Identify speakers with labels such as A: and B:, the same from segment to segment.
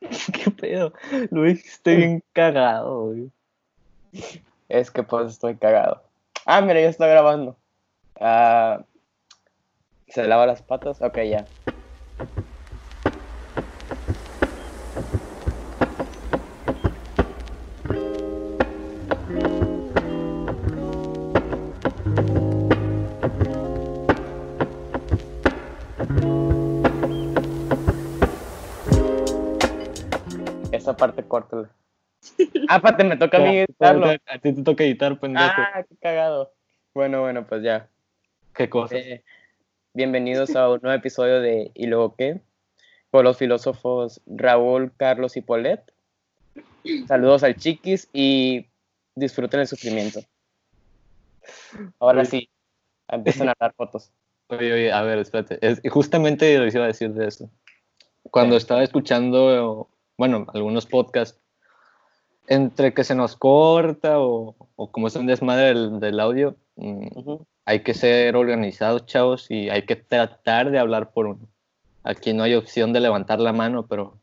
A: ¿Qué pedo? Lo dijiste bien cagado.
B: Es que pues estoy cagado. Ah, mira, ya está grabando. Ah, ¿Se lava las patas? Ok, ya. Córtala. Ah, pate, me toca a mí editarlo.
A: A ti te toca editar, pendejo.
B: Ah, qué cagado. Bueno, bueno, pues ya.
A: ¿Qué cosa?
B: Eh, bienvenidos a un nuevo episodio de ¿Y luego qué? Por los filósofos Raúl, Carlos y Polet. Saludos al Chiquis y disfruten el sufrimiento. Ahora
A: Oye.
B: sí, empiezan a dar fotos.
A: Oye, oye, a ver, espérate. Es, justamente les iba a decir de eso. Cuando
B: ¿Qué?
A: estaba escuchando, bueno, algunos podcasts, entre que se nos corta o, o como es un desmadre del, del audio, mm,
B: Ujú.
A: hay que ser organizados, chavos, y hay que tratar de hablar por uno. Aquí no hay opción de levantar la mano, pero,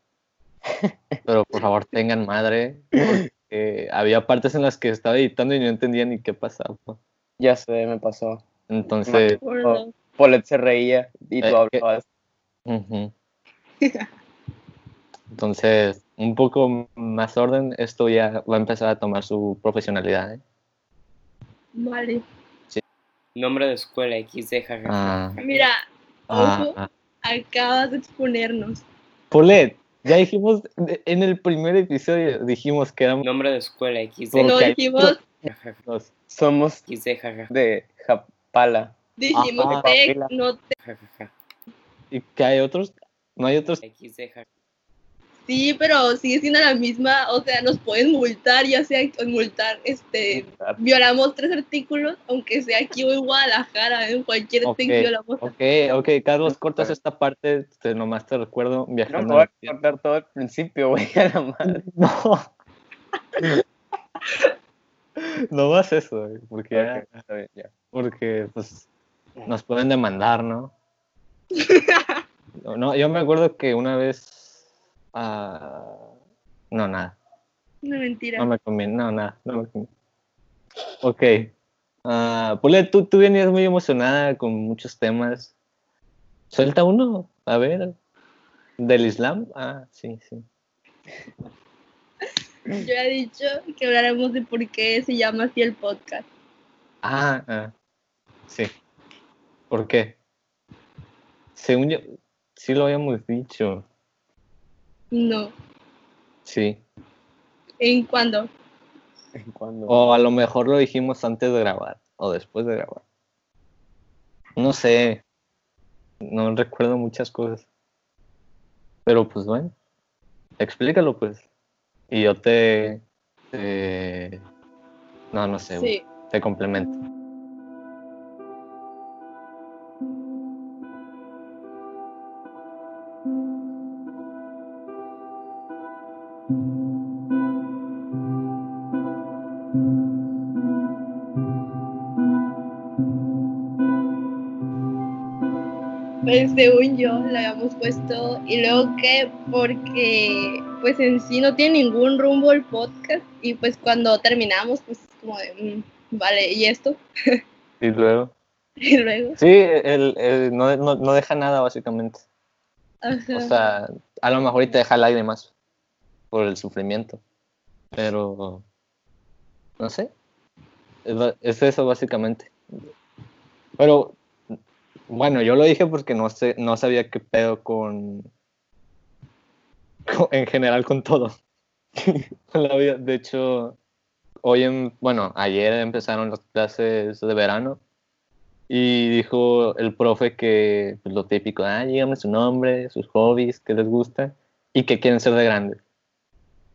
A: pero por favor tengan madre. porque había partes en las que estaba editando y no entendía ni qué pasaba.
B: Ya sé, me pasó.
A: Entonces.
B: Polet se reía y tú
A: Eh,
B: hablabas.
A: Ujú. Entonces, un poco más orden, esto ya va a empezar a tomar su profesionalidad. ¿eh?
C: Vale.
B: Nombre de escuela, XD, jajaja.
A: Ah,
C: Mira,
A: ah,
C: ojo,
A: ah.
C: acabas de exponernos.
A: Polet, ya dijimos de- en el primer episodio, dijimos que éramos
B: Nombre de escuela, XD,
A: Porque
C: No dijimos,
B: Somos XD, jajaja. De Japala.
C: dijimos
A: Ajá.
C: tec, no.
B: Jajaja.
A: y que hay otros, no hay otros.
B: XD, jajaja.
C: Sí, pero sigue siendo la misma, o sea, nos pueden multar, ya sea multar, este, violamos tres artículos, aunque sea aquí o en Guadalajara, en cualquier
A: Ok,
C: tec violamos.
A: Ok, ok, Carlos, cortas esta parte, te, nomás te recuerdo
B: No
A: viajando.
B: me voy a cortar todo el principio, güey, a la madre.
A: No. no más eso, güey, porque, ya-
B: Ok, está bien, ya.
A: porque pues, nos pueden demandar, ¿no? No, no, yo me acuerdo que una vez. Ah, no, nada.
C: Una mentira.
A: No me conviene. No, nada. No me conviene. Ok. Ah, Pule, tú, tú venías muy emocionada con muchos temas. Suelta uno. A ver. ¿Del Islam? Ah, sí, sí.
C: Yo he dicho que habláramos de por qué se llama así el podcast.
A: Ah, ah, sí. ¿Por qué? Según yo, sí lo habíamos dicho.
C: No.
A: Sí.
C: ¿En cuándo?
B: Cuando...
A: O a lo mejor lo dijimos antes de grabar o después de grabar. No sé. No recuerdo muchas cosas. Pero pues bueno. Explícalo pues. Y yo te... te- No, no sé.
C: Sí.
A: Te complemento.
C: Pues según yo le habíamos puesto y luego que porque pues en sí no tiene ningún rumbo el podcast y pues cuando terminamos pues es como de mm, vale y esto
A: Y luego...
C: y luego
A: Sí, el, el- no, no, no deja nada básicamente.
C: ajá.
A: O sea, a lo mejor y te deja lágrimas por el sufrimiento. Pero, no sé. Es, es eso básicamente. Pero, bueno, yo lo dije porque no, sé, no sabía qué pedo con, en general con todo. De hecho, hoy, en, bueno, ayer empezaron las clases de verano y dijo el profe que pues, lo típico, ah, díganme su nombre, sus hobbies, qué les gusta y qué quieren ser de grandes.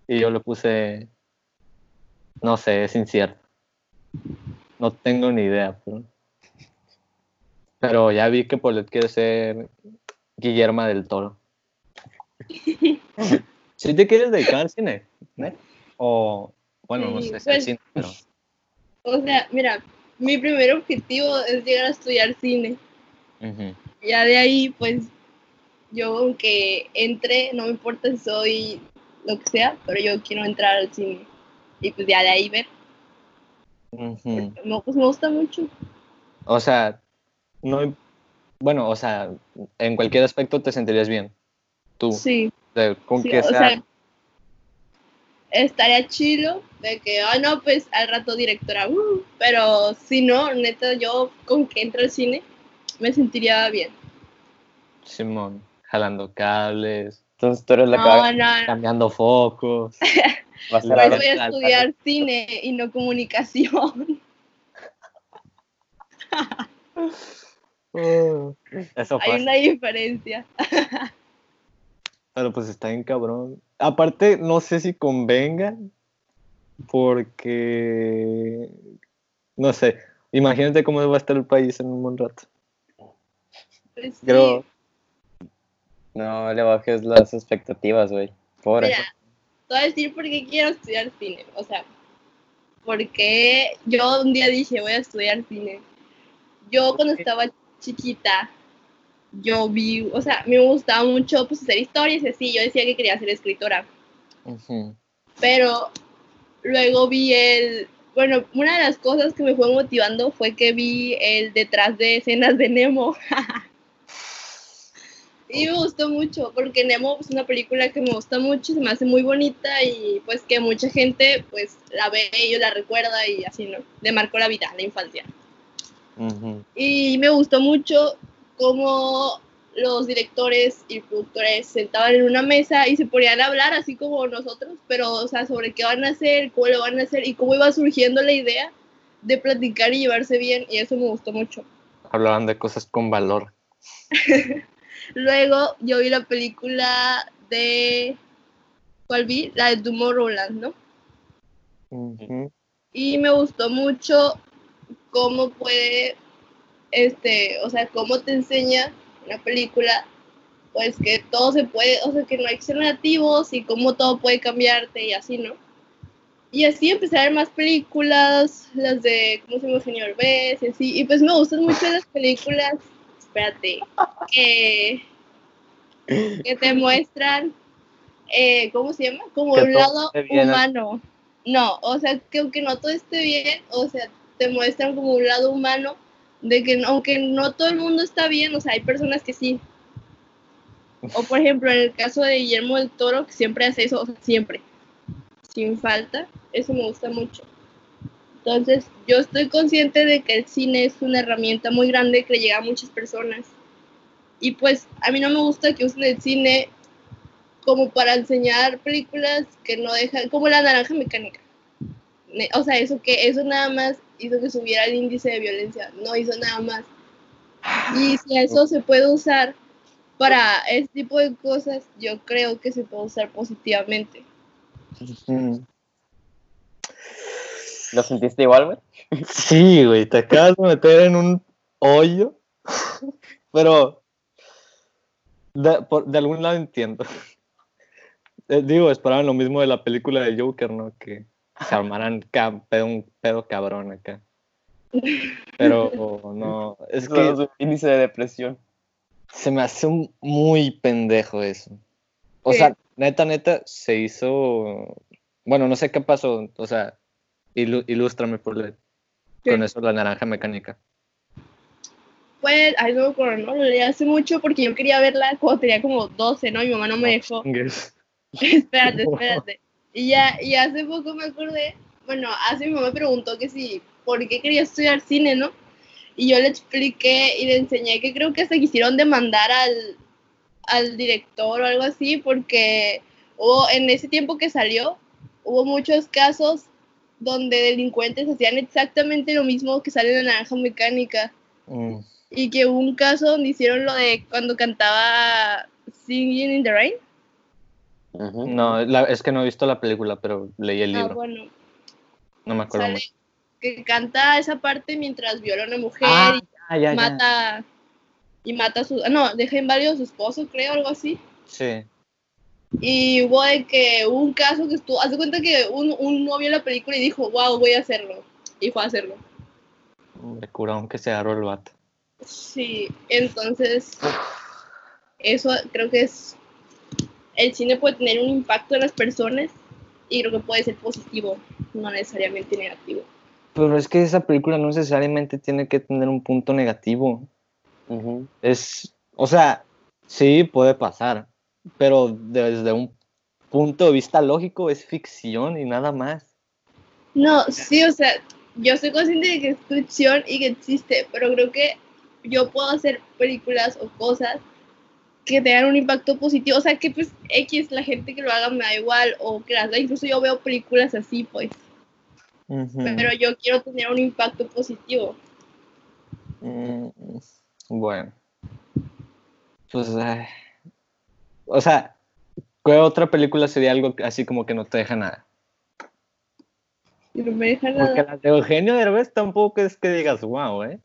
A: Y yo le puse, no sé, es incierto. No tengo ni idea. Pero, pero ya vi que Polet quiere ser Guillermo del Toro. ¿Sí te quieres dedicar al cine? ¿eh? O, bueno, no sé si al
C: pues-
A: cine, pero...
C: o sea mira mi primer objetivo es llegar a estudiar cine ya de ahí pues yo aunque entre, no me importa si soy lo que sea, pero yo quiero entrar al cine. Y pues ya de ahí ver. No, pues me gusta mucho.
A: O sea, no, bueno, o sea, en cualquier aspecto te sentirías bien. Tú,
C: Sí.
A: de- con
C: Sí,
A: que sea,
C: sea, estaría chilo de que, ah, no, pues al rato directora, uh, pero si no, neta, yo con que entre al cine me sentiría bien.
A: Simón, jalando cables,
B: Entonces tú eres la
C: No,
B: que va-
C: no, no.
A: cambiando focos.
B: va a
C: Pues voy a estudiar cine y no comunicación.
A: Eso
C: Hay una diferencia.
A: Pero pues está bien cabrón. Aparte, no sé si convenga, porque, no sé, imagínate cómo va a estar el país en un buen rato.
C: Pues sí.
A: Creo,
B: No le bajes las expectativas, güey. Pobre.
C: Mira, te voy a decir por qué quiero estudiar cine. O sea, porque yo un día dije, voy a estudiar cine. Yo cuando estaba chiquita, yo vi, o sea, me gustaba mucho pues, hacer historias y así. Yo decía que quería ser escritora. Pero luego vi el, bueno, una de las cosas que me fue motivando fue que vi el detrás de escenas de Nemo. y me gustó mucho, porque Nemo es una película que me gusta mucho, se me hace muy bonita y pues que mucha gente pues la ve y la recuerda y así, ¿no? Le marcó la vida, la infancia. Y me gustó mucho cómo los directores y productores se sentaban en una mesa y se ponían a hablar así como nosotros, pero o sea, sobre qué van a hacer, cómo lo van a hacer y cómo iba surgiendo la idea de platicar y llevarse bien y eso me gustó mucho.
A: Hablaban de cosas con valor.
C: Luego yo vi la película de ¿cuál vi? La de Tomorrowland, ¿no? Y me gustó mucho cómo puede, este, o sea, cómo te enseña una película, pues que todo se puede, o sea, que no hay que ser negativos y cómo todo puede cambiarte y así, ¿no? Y así empecé a ver más películas, las de, ¿cómo se llama? Señor Bess y así, y pues me gustan mucho las películas, espérate, que, que te muestran, eh, ¿cómo se llama? Como
A: Que
C: un lado humano. No, o sea, que aunque no todo esté bien, o sea, te muestran como un lado humano de que aunque no todo el mundo está bien, o sea, hay personas que sí. O por ejemplo, en el caso de Guillermo del Toro, que siempre hace eso, o sea, siempre, sin falta, eso me gusta mucho. Entonces, yo estoy consciente de que el cine es una herramienta muy grande que le llega a muchas personas. Y pues a mí no me gusta que usen el cine como para enseñar películas que no dejan, como la naranja mecánica. O sea, eso que eso nada más hizo que subiera el índice de violencia, no hizo nada más. Y si eso se puede usar para este tipo de cosas, yo creo que se puede usar positivamente.
B: ¿Lo sentiste igual, güey?
A: Sí, güey, te acabas de meter en un hoyo, pero de, por- de algún lado entiendo. Eh, digo, esperaban lo mismo de la película de Joker, ¿no? Que se armaran pedo, un pedo cabrón acá. Pero no, es
B: Es
A: que
B: un índice de depresión.
A: se me hace un- muy pendejo eso. O
C: ¿Qué?
A: sea, neta, neta, se hizo. Bueno, no sé qué pasó. O sea, ilu- ilústrame por le- con eso la naranja mecánica.
C: Pues, ay, no me acuerdo, ¿no? Lo leí hace mucho porque yo quería verla cuando tenía como 12, ¿no? Mi mamá no me dejó.
A: Chingues.
C: espérate, espérate. Y ya, y hace poco me acordé, bueno, hace mi mamá me preguntó que si, ¿por qué quería estudiar cine, no? Y yo le expliqué y le enseñé que creo que hasta quisieron demandar al, al director o algo así, porque hubo, en ese tiempo que salió, hubo muchos casos donde delincuentes hacían exactamente lo mismo que sale en la naranja mecánica.
A: Mm,
C: Y que hubo un caso donde hicieron lo de cuando cantaba Singing in the Rain.
A: No, la- es que no he visto la película, pero leí el
C: Ah,
A: libro.
C: bueno,
A: No me acuerdo
C: sale
A: mucho.
C: que canta esa parte mientras viola a una mujer
A: Ah,
C: y
A: ya, ya.
C: mata y mata a su no deja inválido a su esposo creo algo así
A: Sí.
C: y hubo de que hubo un caso que estuvo haz de cuenta que un, un no vio la película y dijo wow voy a hacerlo y fue a hacerlo
A: Me curó aunque se agarró el vato.
C: sí entonces eso creo que es, el cine puede tener un impacto en las personas y creo que puede ser positivo, no necesariamente negativo.
A: Pero es que esa película no necesariamente tiene que tener un punto negativo. Es, o sea, sí puede pasar, pero desde un punto de vista lógico es ficción y nada más.
C: No, sí, o sea, yo soy consciente de que es ficción y que existe, pero creo que yo puedo hacer películas o cosas que tengan un impacto positivo, o sea, que pues X, la gente que lo haga me da igual, o que las incluso yo veo películas así, pues, pero yo quiero tener un impacto positivo.
A: Mm, Bueno. Pues, ay. o sea, ¿qué otra película sería algo así como que no te deja nada?
C: No me deja
A: Porque
C: nada.
A: la de Eugenio Derbez tampoco es que digas, wow, ¿eh?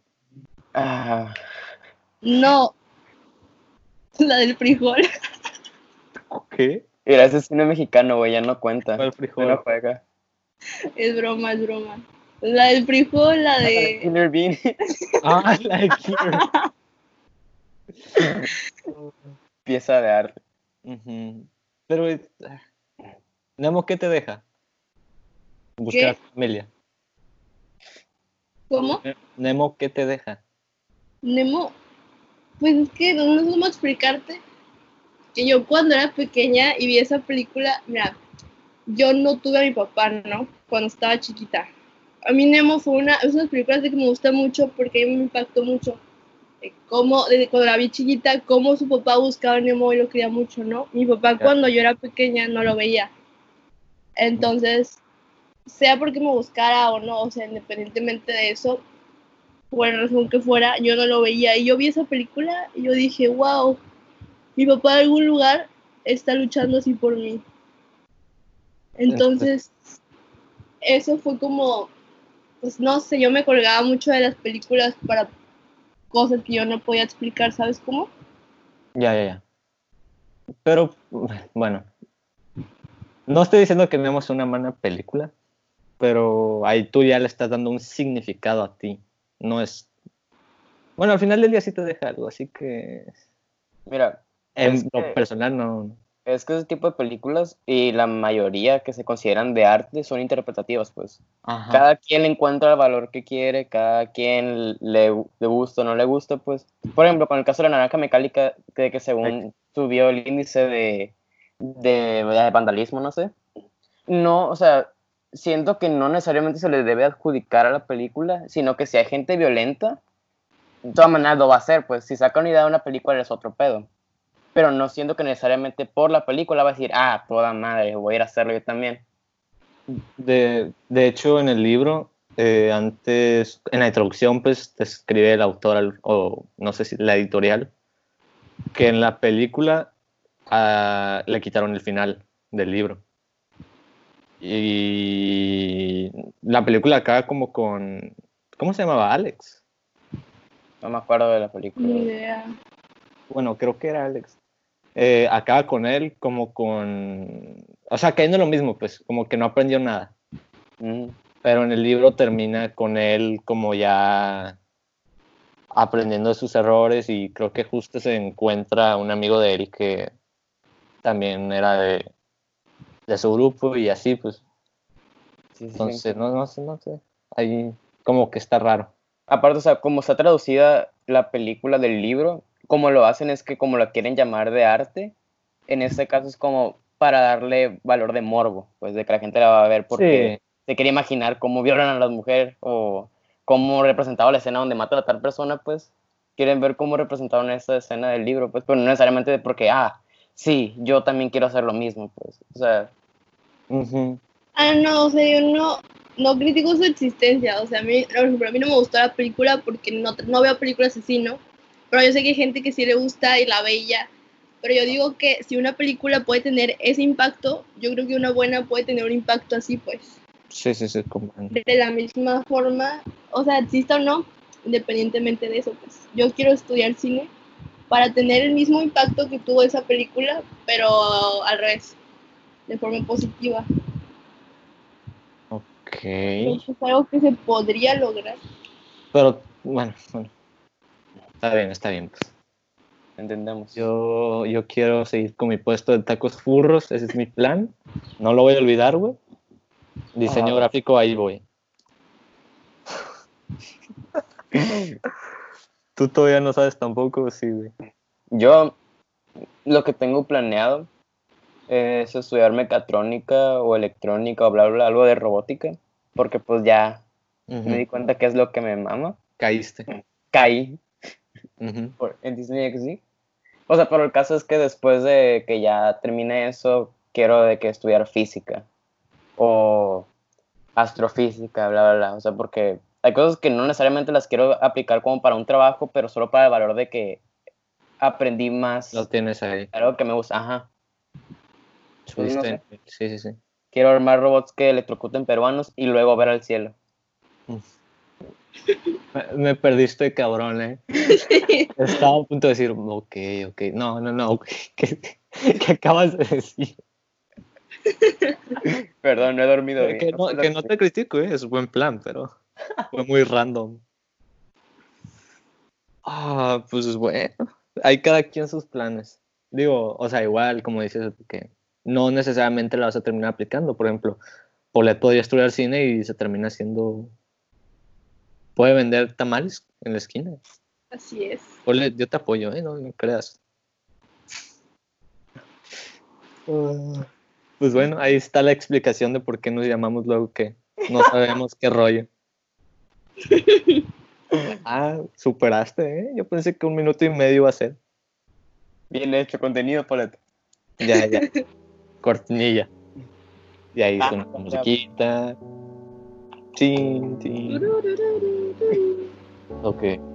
B: Ah,
C: No, la del frijol.
A: ¿Qué?
B: mira, ese cine mexicano, güey, ya no cuenta.
A: ¿Cuál
B: Ya
A: frijol?
B: no juega.
C: Es broma, es broma. La del frijol, la de...
B: Killer Bean.
A: Ah, la de Killer.
B: Pieza de arte.
A: Pero, eh, Nemo, ¿qué te deja? Buscar
C: ¿Qué?
A: a tu familia.
C: ¿Cómo?
A: Nemo, ¿qué te deja?
C: Nemo, pues es que no sé cómo explicarte que yo cuando era pequeña y vi esa película, mira, yo no tuve a mi papá, ¿no? Cuando estaba chiquita. A mí Nemo fue una, es una película que me gusta mucho porque a mí me impactó mucho. Eh, Cómo, desde cuando la vi chiquita, cómo su papá buscaba a Nemo y lo quería mucho, ¿no? Mi papá cuando yo era pequeña no lo veía. Entonces, sea porque me buscara o no, o sea, independientemente de eso, por razón que fuera, yo no lo veía. Y yo vi esa película y yo dije, wow, mi papá en algún lugar está luchando así por mí. Entonces, eso fue como, pues no sé, yo me colgaba mucho de las películas para cosas que yo no podía explicar, ¿sabes cómo?
A: Ya, ya, ya. Pero, bueno. No estoy diciendo que Nemo es una mala película, pero ahí tú ya le estás dando un significado a ti. No es. Bueno, al final del día sí te deja algo, así que.
B: Mira,
A: En
B: Es
A: lo
B: que-
A: personal no.
B: es que ese tipo de películas y la mayoría que se consideran de arte son interpretativas, pues.
A: Ajá.
B: Cada quien le encuentra el valor que quiere, cada quien le, le gusta o no le gusta, pues. Por ejemplo, con el caso de la naranja mecánica, de que según subió el índice de, de, de vandalismo, no sé. No, o sea, siento que no necesariamente se le debe adjudicar a la película, sino que si hay gente violenta, de todas maneras lo va a hacer, pues. Si saca una idea de una película es otro pedo. Pero no siento que necesariamente por la película va a decir, ah, toda madre, voy a ir a hacerlo yo también.
A: De, de hecho, en el libro, eh, antes, en la introducción, pues te escribe el autor, o no sé si la editorial, que en la película ah, le quitaron el final del libro. Y la película acaba como con. ¿Cómo se llamaba? Alex.
B: No me acuerdo de la película.
C: Ni idea.
A: Bueno, creo que era Alex. Eh, acaba con él como con. O sea, cayendo en lo mismo, pues, como que no aprendió nada.
B: Ujú.
A: Pero en el libro termina con él como ya aprendiendo de sus errores y creo que justo se encuentra un amigo de él que también era de, de su grupo y así, pues.
B: Sí, sí, sí.
A: Entonces, no, no sé, no sé. Ahí como que está raro.
B: Aparte, o sea, como está traducida la película del libro, como lo hacen es que como la quieren llamar de arte, en este caso es como para darle valor de morbo, pues de que la gente la va a ver porque se quiere imaginar cómo violan a las mujeres o cómo representaba la escena donde matan a tal persona, pues quieren ver cómo representaron esa escena del libro, pues, pero no necesariamente porque, ah, sí, yo también quiero hacer lo mismo, pues, o sea,
A: Ujú.
C: Ah, no, o sea, yo no, no critico su existencia. O sea, a mí, por ejemplo, a mí no me gustó la película porque no, no veo películas así, ¿no? Pero yo sé que hay gente que sí le gusta y la ve y ya. Pero yo digo que si una película puede tener ese impacto, yo creo que una buena puede tener un impacto así, pues.
A: Sí, sí, sí, comprendo.
C: De la misma forma, o sea, exista o no, independientemente de eso, pues. Yo quiero estudiar cine para tener el mismo impacto que tuvo esa película, pero al revés, de forma positiva.
A: Ok.
C: Eso es algo que se podría lograr.
A: Pero, bueno, bueno. Está bien, está bien. Pues.
B: entendemos.
A: Yo, yo quiero seguir con mi puesto de tacos furros, ese es mi plan. No lo voy a olvidar, güey. Diseño
B: Ah.
A: gráfico, ahí voy. Tú todavía no sabes tampoco, sí, güey.
B: Yo lo que tengo planeado es estudiar mecatrónica o electrónica o bla, bla, bla, algo de robótica, porque pues ya me di cuenta que es lo que me mama.
A: Caíste.
B: Caí
A: Ujú.
B: por, en Disney XD. O sea, pero el caso es que después de que ya termine eso, quiero de que estudiar física o astrofísica, bla, bla, bla. O sea, porque hay cosas que no necesariamente las quiero aplicar como para un trabajo, pero solo para el valor de que aprendí más.
A: Lo tienes ahí.
B: Algo que me gusta, ajá. Pues no
A: Subiste- Sí, sí, sí.
B: Quiero armar robots que electrocuten peruanos y luego ver al cielo.
A: Me, me perdiste, cabrón, eh. Estaba a punto de decir, ok, ok. No, no, no. ¿Qué, qué acabas de decir?
B: Perdón, no he dormido bien.
A: Que no,
B: sé
A: que no te critico, eh, es buen plan, pero fue muy random. Ah, pues bueno, hay cada quien sus planes. Digo, o sea, igual, como dices, que no necesariamente la vas a terminar aplicando. Por ejemplo, Polet podría estudiar cine y se termina haciendo. Puede vender tamales en la esquina.
C: Así es.
A: Polet, yo te apoyo, ¿eh? No, no creas. Ah, Pues bueno, ahí está la explicación de por qué nos llamamos luego que no sabemos qué rollo. Ah, superaste, ¿eh? Yo pensé que un minuto y medio iba a ser.
B: Bien hecho, contenido, Polet.
A: Ya, ya. Cortinilla. Y ahí
B: Ah,
A: suena la
B: ya.
A: musiquita. Chin, chin. Ok.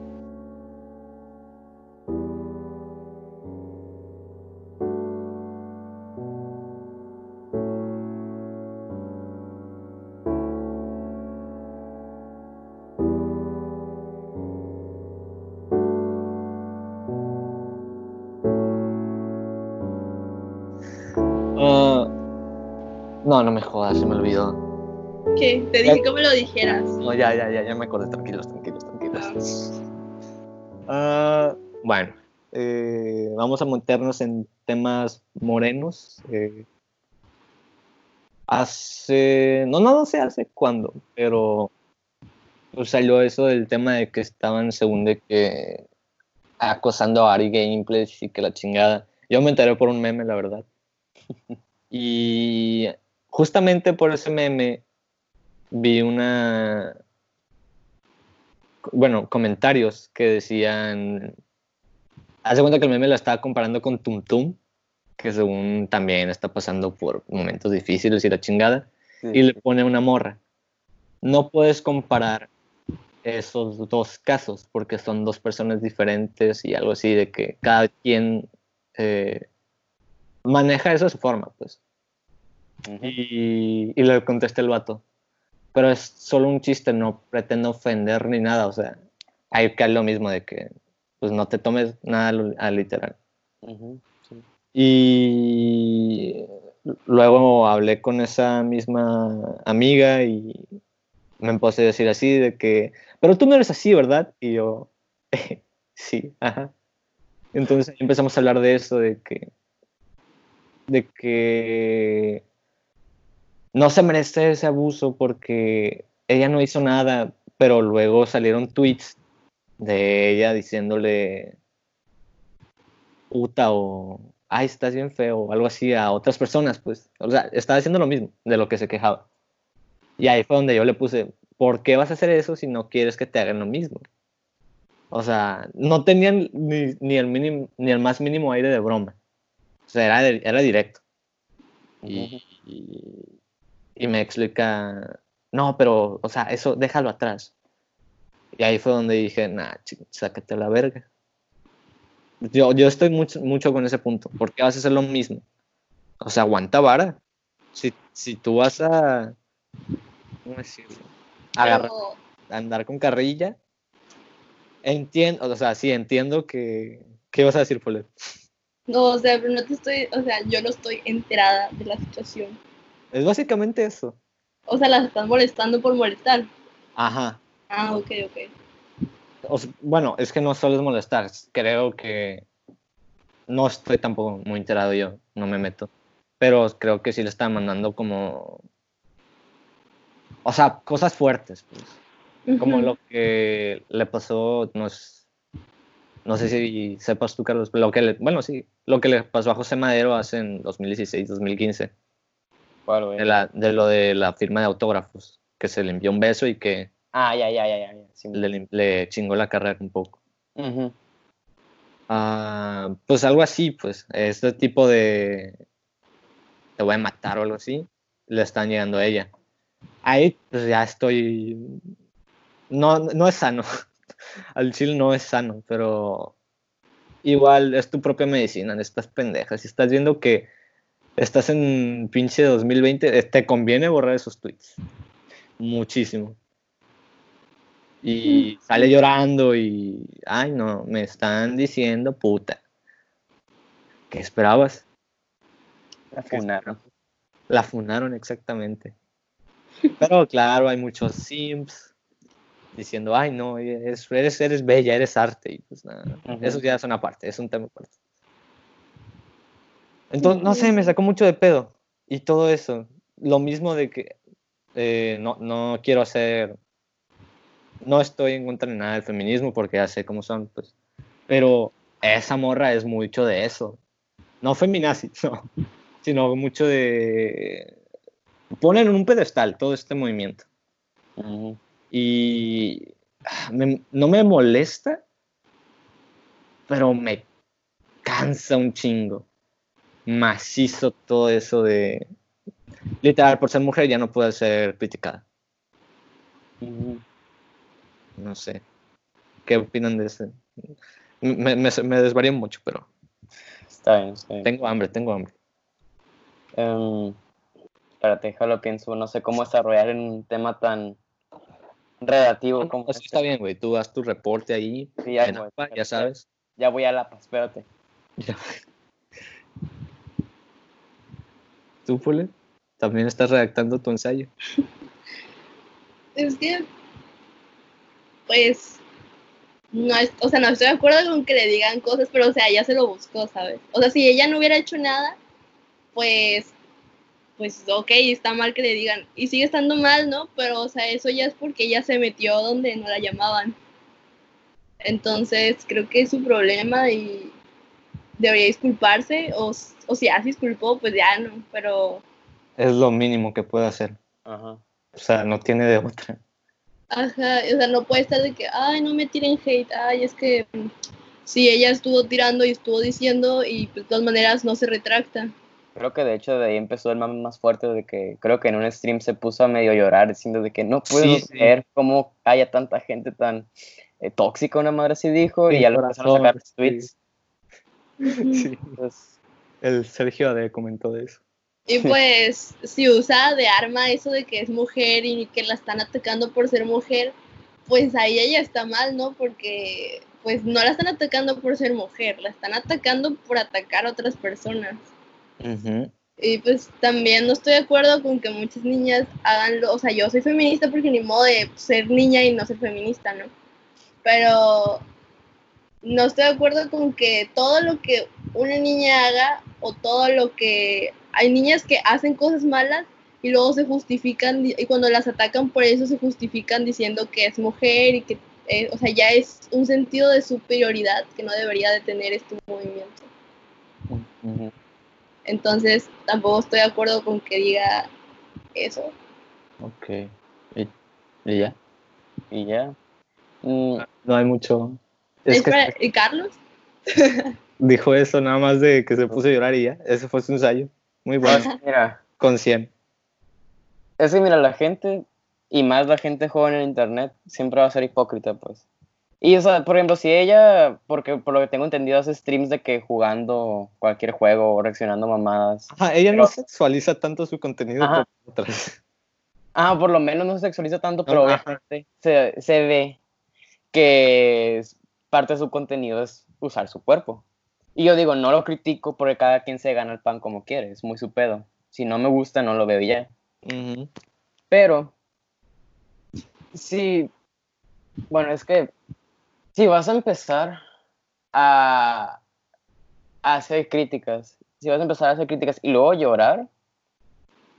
A: No, no me jodas, se me olvidó.
C: ¿Qué? Te dije me lo dijeras.
A: No, ya, ya, ya, ya me acordé. Tranquilos, tranquilos, tranquilos. Ah, bueno, eh, vamos a montarnos en temas morenos. eh. hace, no, no, no sé hace cuándo, pero pues, salió eso del tema de que estaban, según de que acosando a Ari Gameplays y que la chingada. Yo me enteré por un meme, la verdad. y justamente por ese meme vi una bueno, comentarios que decían hace cuenta que el meme la estaba comparando con Tum Tum, que según también está pasando por momentos difíciles y la chingada, y le pone una morra. No puedes comparar esos dos casos porque son dos personas diferentes y algo así de que cada quien eh, maneja eso de su forma, pues.
B: Ujú.
A: Y, y le contesté el vato. Pero es solo un chiste, no pretendo ofender ni nada. O sea, hay que lo mismo de que pues no te tomes nada a literal.
B: Ujú, sí.
A: Y luego hablé con esa misma amiga y me empecé a decir así de que, pero tú no eres así, ¿verdad? Y yo, sí, ajá. Entonces empezamos a hablar de eso, de que, de que no se merece ese abuso porque ella no hizo nada, pero luego salieron tweets de ella diciéndole puta o ay, estás bien feo o algo así a otras personas, pues. O sea, estaba haciendo lo mismo de lo que se quejaba. Y ahí fue donde yo le puse, ¿por qué vas a hacer eso si no quieres que te hagan lo mismo? O sea, no tenían ni, ni el, mínimo, ni el más mínimo aire de broma. O sea, era, era directo. Y, y, y me explica, no, pero, o sea, eso déjalo atrás. Y ahí fue donde dije, nah, chico, sácate a la verga. Yo, yo estoy mucho, mucho con ese punto. ¿Por qué vas a hacer lo mismo? O sea, aguanta vara. Si, si tú vas a. ¿Cómo decirlo? Agarrar, andar con carrilla. Entiendo, o sea, sí, entiendo que. ¿Qué vas a decir, Polet?
C: no, o sea, pero no te estoy, o sea, yo no estoy enterada de la situación.
A: Es básicamente eso.
C: O sea, las están molestando por molestar.
A: Ajá.
C: Ah, ok, ok.
A: O bueno, es que no solo es molestar. Creo que no estoy tampoco muy enterado yo, no me meto. Pero creo que sí le están mandando como. O sea, cosas fuertes, pues. Como lo que le pasó, no, es- no sé si sepas tú, Carlos, lo que le, bueno, sí, lo que le pasó a José Madero hace en 2016, 2015,
B: ¿Cuál,
A: de, la, de lo de la firma de autógrafos, que se le envió un beso y que
B: Ah, ya, ya, ya, ya. sí.
A: le, le chingó la carrera un poco.
B: Ujú.
A: Ah, pues algo así, pues, este tipo de te voy a matar o algo así, le están llegando a ella. Ahí pues ya estoy, no, no es sano, al chile no es sano, pero igual es tu propia medicina, no estás pendeja, si estás viendo que estás en pinche 2020, eh, te conviene borrar esos tweets, muchísimo. Y sale llorando y, ay no, me están diciendo puta. ¿Qué esperabas?
B: La funaron.
A: La funaron exactamente. Pero claro, hay muchos sims diciendo, ay no, eres, eres, eres bella, eres arte. Y pues nada, eso ya es una parte, es un tema aparte. Entonces, no sé, me sacó mucho de pedo. Y todo eso. Lo mismo de que eh, no, no quiero hacer. No estoy en contra de nada del feminismo porque ya sé cómo son, pues. Pero esa morra es mucho de eso. No feminazi, no. Sino mucho de. Ponen en un pedestal todo este movimiento.
B: Ujú.
A: Y me- no me molesta, pero me cansa un chingo. Macizo todo eso de... Literal, por ser mujer ya no puede ser criticada. No sé. ¿Qué opinan de eso? Me, me, me desvarío mucho, pero
B: Está bien, está bien.
A: tengo hambre, tengo hambre.
B: Em, espérate, déjalo pienso. No sé cómo desarrollar en un tema tan relativo como este.
A: está bien, güey. Tú haz tu reporte ahí.
B: Sí, ya
A: en
B: voy.
A: APA, ya sabes.
B: Ya voy a la paz, espérate.
A: Ya. ¿Tú? También estás redactando tu ensayo.
C: Es que, pues, no es, o sea, no estoy de acuerdo con que le digan cosas, pero, o sea, ella se lo buscó, ¿sabes? O sea, si ella no hubiera hecho nada, pues, pues, ok, está mal que le digan, y sigue estando mal, ¿no? Pero, o sea, eso ya es porque ella se metió donde no la llamaban. Entonces, creo que es su problema y debería disculparse, o, o si ya se disculpó, pues ya no, pero...
A: Es lo mínimo que puede hacer.
B: Ajá.
A: O sea, no tiene de otra.
C: Ajá, o sea, no puede estar de que, ay, no me tiren hate, ay, es que mm, sí, ella estuvo tirando y estuvo diciendo y pues, de todas maneras no se retracta.
B: Creo que de hecho de ahí empezó el mame más fuerte de que creo que en un stream se puso a medio llorar diciendo de que no puedo
A: Sí, sí.
B: creer cómo haya tanta gente tan eh, tóxica, una madre así dijo, y ya lo empezaron a sacar
A: corazón,
B: tweets.
A: Sí.
B: Entonces,
A: El Sergio Ade comentó de eso.
C: Y pues, si usa de arma eso de que es mujer y que la están atacando por ser mujer, pues ahí ella está mal, ¿no? Porque pues no la están atacando por ser mujer, la están atacando por atacar a otras personas. Y pues también no estoy de acuerdo con que muchas niñas hagan lo, o sea, yo soy feminista porque ni modo de ser niña y no ser feminista, ¿no? Pero no estoy de acuerdo con que todo lo que una niña haga o todo lo que hay niñas que hacen cosas malas y luego se justifican y cuando las atacan por eso se justifican diciendo que es mujer y que, eh, o sea, ya es un sentido de superioridad que no debería de tener este movimiento. Entonces, tampoco estoy de acuerdo con que diga eso.
A: Ok. ¿Y, y ya?
B: y ya. Mm,
A: No hay mucho. Es que
C: ¿Y Carlos?
A: dijo eso nada más de que se puso a llorar y ya. Ese fue su ensayo. Muy bueno.
B: mira,
A: Con 100.
B: es que mira, la gente, y más la gente joven en internet, siempre va a ser hipócrita, pues. Y, o sea, por ejemplo, si ella, porque por lo que tengo entendido, hace streams de que jugando cualquier juego o reaccionando a mamadas.
A: Ajá, ella no
B: Pero-
A: sexualiza tanto su contenido
B: Ajá.
A: como otras.
B: Ah, por lo menos no se sexualiza tanto, pero
A: ajá.
B: obviamente se, se ve que parte de su contenido es usar su cuerpo. Y yo digo, no lo critico porque cada quien se gana el pan como quiere, es muy su pedo. Si no me gusta, no lo veo ya. Pero, sí, bueno, es que si vas a empezar a a hacer críticas, si vas a empezar a hacer críticas y luego llorar,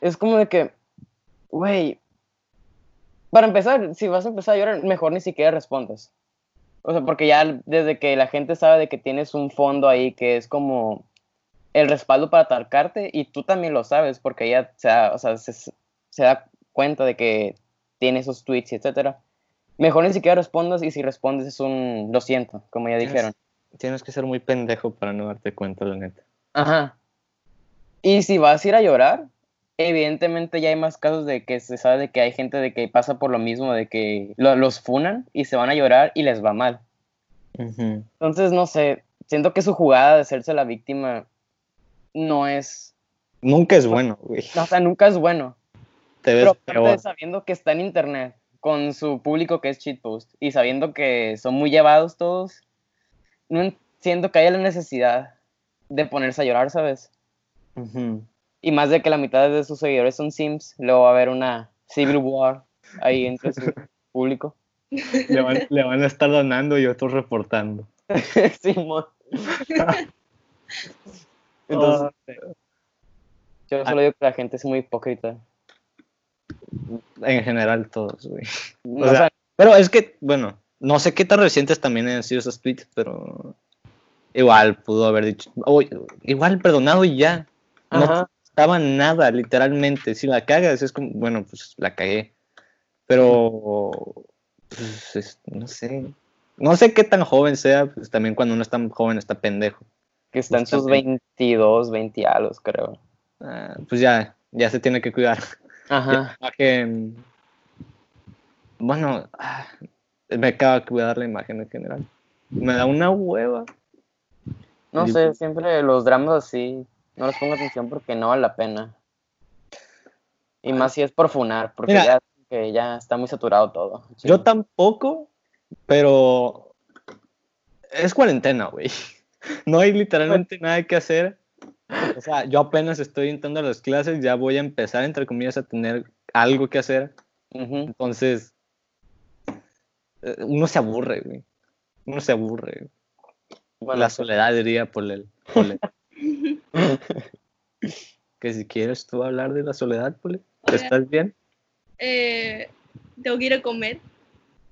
B: es como de que, güey, para empezar, si vas a empezar a llorar, mejor ni siquiera respondas. O sea, porque ya desde que la gente sabe de que tienes un fondo ahí que es como el respaldo para atacarte y tú también lo sabes porque ella se, da- o sea, se, se da cuenta de que tiene esos tweets etcétera. Mejor ni siquiera respondas y si respondes es un lo siento, como ya
A: Tienes-
B: dijeron.
A: Tienes que ser muy pendejo para no darte cuenta, la neta.
B: Ajá. Y si vas a ir a llorar, evidentemente ya hay más casos de que se sabe de que hay gente de que pasa por lo mismo, de que lo- los funan y se van a llorar y les va mal. Entonces, no sé, siento que su jugada de hacerse la víctima no es,
A: Nunca es bueno, güey.
B: o sea, nunca es bueno.
A: Te ves
B: Pero aparte sabiendo que está en internet con su público que es shitpost y sabiendo que son muy llevados todos, no en- siento que haya la necesidad de ponerse a llorar, ¿sabes?
A: Ujú.
B: Y más de que la mitad de sus seguidores son Sims, luego va a haber una Civil War ahí entre su público.
A: Le van, le van a estar donando y otros reportando.
B: Simón. Entonces, yo solo digo que la gente es muy hipócrita.
A: En general, todos, güey.
B: O
A: sea,
B: sea,
A: Pero es que, bueno, no sé qué tan recientes también han sido esos tweets, pero igual pudo haber dicho, "Oye, igual perdonado y ya. No Estaba nada, literalmente. Si la cagas, es como, bueno, pues la cagué. Pero, pues, es- no sé. No sé qué tan joven sea, pues también cuando uno es tan joven está pendejo.
B: que está en sus
A: Justamente.
B: 22, 20 años, creo.
A: Ah, pues ya, ya se tiene que cuidar.
B: Ajá.
A: Imagen. Bueno, ah, me acaba de cuidar la imagen en general. Me da una hueva.
B: No sé, siempre los dramas así, no les pongo atención porque no vale la pena. Y más si es por funar, porque
A: Mira.
B: ya, que ya está muy saturado todo.
A: Yo tampoco, pero es cuarentena, güey. No hay literalmente nada que hacer. O sea, yo apenas estoy entrando a las clases, ya voy a empezar, entre comillas, a tener algo que hacer. Entonces, eh, uno se aburre, güey. Uno se aburre.
B: Bueno,
A: la soledad diría por el. que si quieres tú hablar de la soledad, Pole. ¿Estás bien?
C: Eh, tengo que ir a comer.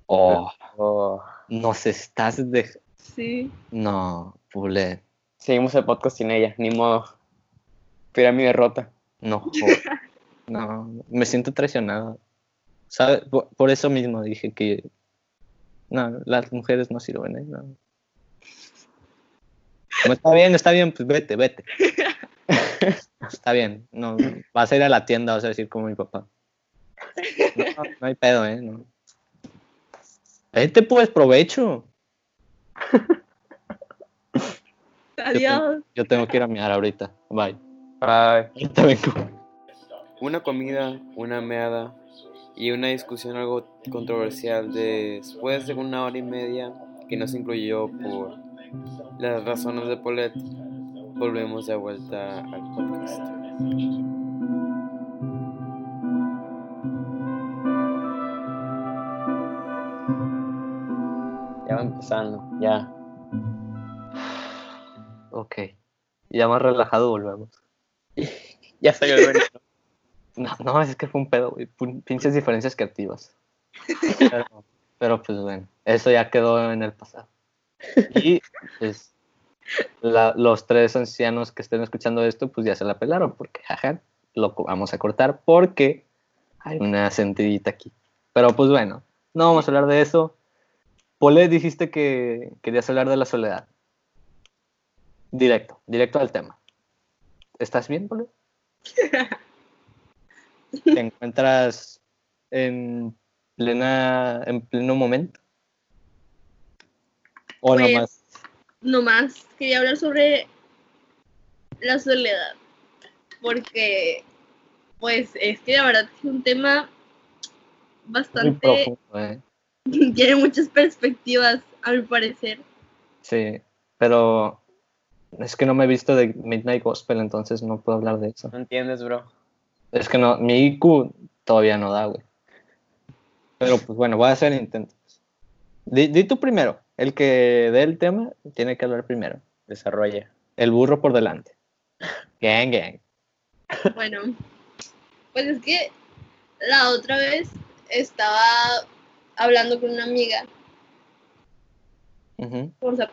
A: Oh,
B: oh,
A: nos estás de...
C: Sí.
A: No, Pule.
B: seguimos el podcast sin ella, ni modo. Pero mi derrota.
A: No, no, me siento traicionado. ¿Sabe? Por, por eso mismo dije que no, las mujeres no sirven, ¿eh? No. No, está bien, está bien, pues vete, vete. Está bien, no, vas a ir a la tienda, vas a decir como mi papá. No, no hay pedo, ¿eh? No. Vete, pues, provecho.
C: Adiós.
A: Yo tengo que ir a mirar ahorita. Bye.
B: Bye.
A: Ahorita vengo.
D: Una comida, una meada y una discusión algo controversial después de una hora y media que no se incluyó por las razones de Paulette, volvemos de vuelta al podcast.
B: Ya va empezando, ya.
A: Ok. Ya más relajado volvemos.
B: Ya salió el veneno.
A: No, no, es que fue un pedo, güey. Pinches diferencias creativas. Pero, pero, pues bueno, eso ya quedó en el pasado. Y pues la- los tres ancianos que estén escuchando esto, pues ya se la pelaron, porque jaja, lo vamos a cortar porque hay una sentidita aquí. Pero pues bueno, no vamos a hablar de eso. Pole, dijiste que querías hablar de la soledad. Directo, directo al tema. ¿Estás bien, Pole? ¿Te encuentras en plena en pleno momento? ¿O
C: Pues,
A: nomás?
C: Nomás quería hablar sobre la soledad. Porque, pues, es que la verdad es un tema
A: Muy
C: bastante.
A: profundo, ¿eh?
C: tiene muchas perspectivas, a mi parecer.
A: Sí, pero es que no me he visto de Midnight Gospel, entonces no puedo hablar de eso.
B: No entiendes, bro.
A: Es que no, mi IQ todavía no da, güey. Pero pues bueno, voy a hacer intentos. Di, di tú primero. El que dé el tema tiene que hablar primero.
B: Desarrolla.
A: El burro por delante. Gang, gang.
C: Bueno, pues es que la otra vez estaba hablando con una amiga,
A: Ujú.
C: o sea,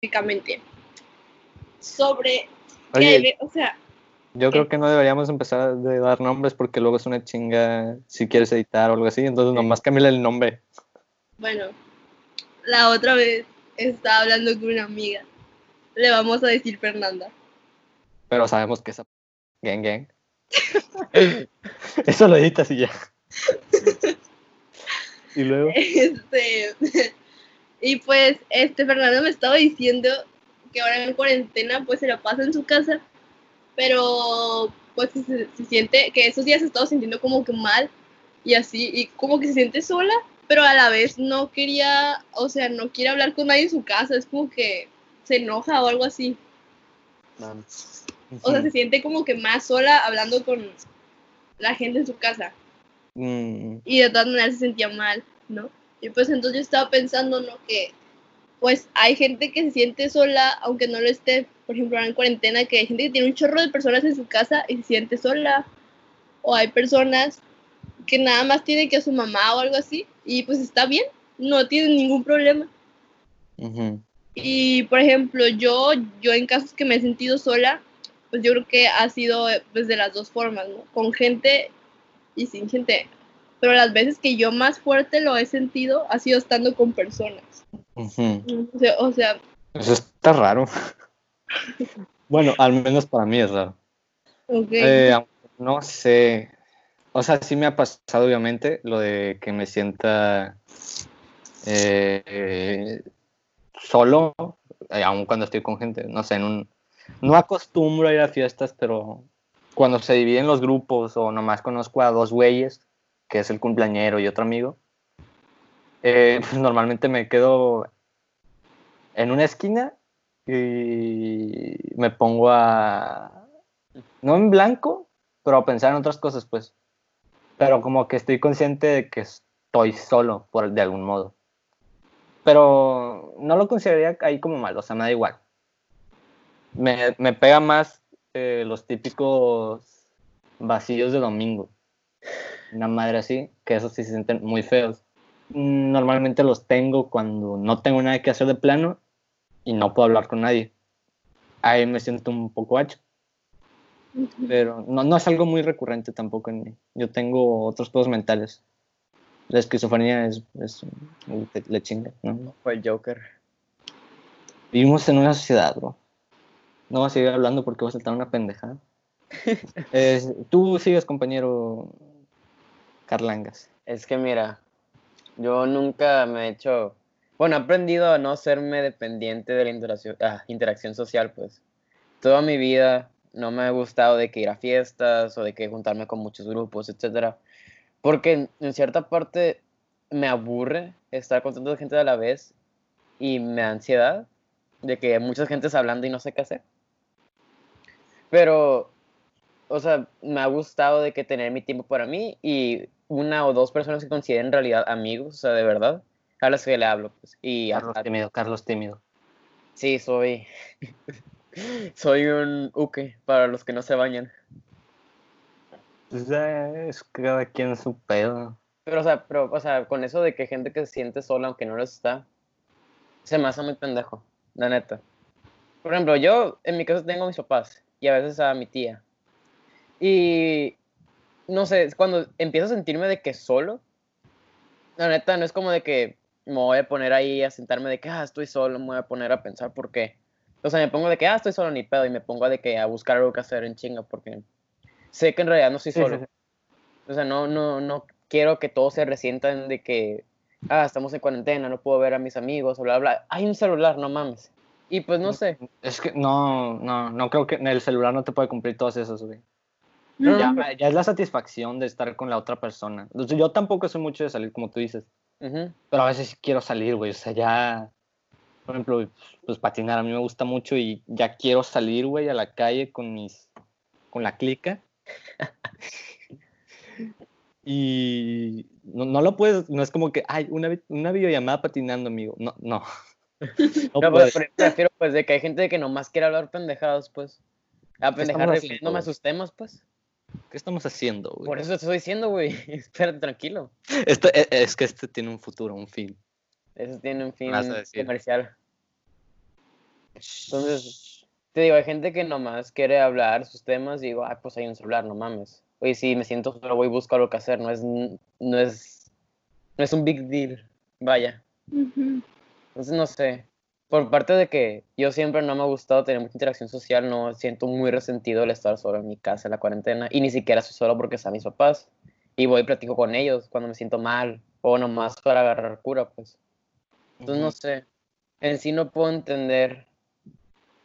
C: prácticamente, sobre
A: Oye,
C: que, o sea,
A: yo creo que no deberíamos empezar de dar nombres porque luego es una chinga si quieres editar o algo así. Entonces, nomás cámbiale el nombre.
C: bueno, la otra vez estaba hablando con una amiga, le vamos a decir Fernanda.
A: Pero sabemos que esa. Gang, gang. Eso lo editas y ya. y luego.
C: Este, y pues, este Fernando me estaba diciendo que ahora en cuarentena pues se la pasa en su casa, pero pues se, se siente que esos días se estaba sintiendo como que mal y así, y como que se siente sola, pero a la vez no quería, o sea, no quiere hablar con nadie en su casa, es como que se enoja o algo así, o sea, se siente como que más sola hablando con la gente en su casa.
A: Mm,
C: y de todas maneras se sentía mal, ¿no? Y pues entonces yo estaba pensando, ¿no? Que pues hay gente que se siente sola, aunque no lo esté, por ejemplo, ahora en cuarentena, que hay gente que tiene un chorro de personas en su casa y se siente sola, o hay personas que nada más tienen que a su mamá o algo así, y pues está bien, no tienen ningún problema. Y por ejemplo, yo, yo en casos que me he sentido sola, pues yo creo que ha sido eh, pues, de las dos formas, ¿no? Con gente y sin gente. Pero las veces que yo más fuerte lo he sentido ha sido estando con personas. O sea, o sea,
A: Eso está raro. bueno, al menos para mí es raro. Eh, no sé. O sea, sí me ha pasado, obviamente, lo de que me sienta eh, eh, solo, eh, aun cuando estoy con gente. No sé, en un, no acostumbro a ir a fiestas, pero cuando se dividen los grupos o nomás conozco a dos güeyes, que es el cumpleañero y otro amigo, pues normalmente me quedo en una esquina y me pongo a, no en blanco, pero a pensar en otras cosas, pues. Pero como que estoy consciente de que estoy solo, por, de algún modo. Pero no lo consideraría ahí como malo, o sea, me da igual. Me, me pega más eh, los típicos vacíos de domingo. Una madre así, que esos sí se sienten muy feos. Normalmente los tengo cuando no tengo nada que hacer de plano y no puedo hablar con nadie. Ahí me siento un poco hacho pero no, no es algo muy recurrente tampoco en mí. Yo tengo otros pedos mentales. La esquizofrenia es, es le, chinga, ¿no?
B: Fue el Joker.
A: Vivimos en una sociedad, bro. No voy a seguir hablando porque voy a saltar una pendejada. Es- tú sigues, compañero Carlangas.
B: Es que mira, yo nunca me he hecho, bueno, he aprendido a no serme dependiente de la interacción, ah, interacción social, pues. Toda mi vida no me ha gustado de que ir a fiestas o de que juntarme con muchos grupos, etcétera, porque en, cierta parte me aburre estar con tanta gente a la vez y me da ansiedad de que mucha gente está hablando y no sé qué hacer. Pero o sea, me ha gustado de que tener mi tiempo para mí y una o dos personas que consideren en realidad amigos, o sea, de verdad, a las que le hablo, pues. Y a-
A: tímido, Carlos tímido.
B: sí, soy, soy un uke para los que no se bañan.
A: Pues es cada quien su pedo.
B: Pero, o sea, pero, o sea, con eso de que gente que se siente sola aunque no lo está, se me hace muy pendejo, la neta. Por ejemplo, yo en mi casa tengo a mis papás y a veces a mi tía. Y no sé, cuando empiezo a sentirme de que solo, la neta no es como de que me voy a poner ahí a sentarme de que, ah, estoy solo, me voy a poner a pensar por qué. O sea, me pongo de que, ah, estoy solo ni pedo y me pongo de que a buscar algo que hacer en chinga porque sé que en realidad no estoy
A: Sí,
B: solo.
A: sí, sí.
B: O sea, no, no, no quiero que todos se resientan de que, ah, estamos en cuarentena, no puedo ver a mis amigos, bla, bla. Hay un celular, no mames. Y pues no sé.
A: Es que no, no, no creo que el celular no te puede cumplir todos esos, güey.
B: No,
A: Ya,
B: no,
A: ya es la satisfacción de estar con la otra persona. Yo tampoco soy mucho de salir, como tú dices.
B: ujú.
A: Pero a veces sí quiero salir, güey. O sea, ya. Por ejemplo, pues patinar a mí me gusta mucho y ya quiero salir, güey, a la calle con mis. con la clica. y no, no lo puedes, no es como que, ay, una, una videollamada patinando, amigo. No, no. No
B: No, pues, pero prefiero pues de que hay gente que nomás quiere hablar pendejadas, pues. A
A: ¿Qué
B: pendejar
A: estamos
B: refiriéndome a
A: haciendo?
B: sus temas, pues.
A: ¿Qué estamos haciendo, güey?
B: Por eso te estoy diciendo, güey. Espérate, tranquilo.
A: Esto- e- es que este tiene un futuro, un fin.
B: Eso tiene un fin comercial. Entonces, te digo, hay gente que nomás quiere hablar sus temas y digo, ah, pues hay un celular, no mames. Oye, si me siento solo, voy y busco algo que hacer. No es, no es, no es un big deal. Vaya. Entonces, no sé. Por parte de que yo siempre no me ha gustado tener mucha interacción social, no siento muy resentido el estar solo en mi casa en la cuarentena. Y ni siquiera estoy solo porque están mis papás. Y voy y platico con ellos cuando me siento mal. O nomás para agarrar cura, pues. Entonces, no sé. En sí no puedo entender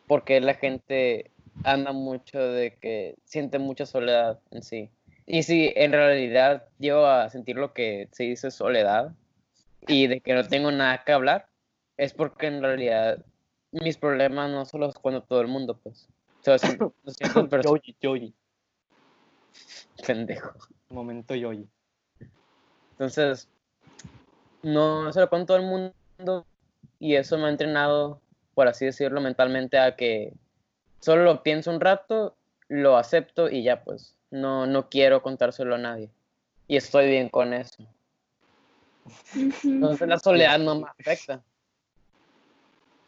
B: por qué la gente anda mucho de que siente mucha soledad en sí. Y si en realidad llego a sentir lo que se dice soledad y de que no tengo nada que hablar, es porque en realidad mis problemas no son los cuando todo el mundo, pues. O sea,
A: Yoyi, Yoyi.
B: pendejo.
A: Momento Yoyi.
B: Entonces, no se lo cuento todo el mundo y eso me ha entrenado, por así decirlo, mentalmente a que solo lo pienso un rato, lo acepto y ya pues, no, no quiero contárselo a nadie. Y estoy bien con eso. Entonces la soledad no me afecta.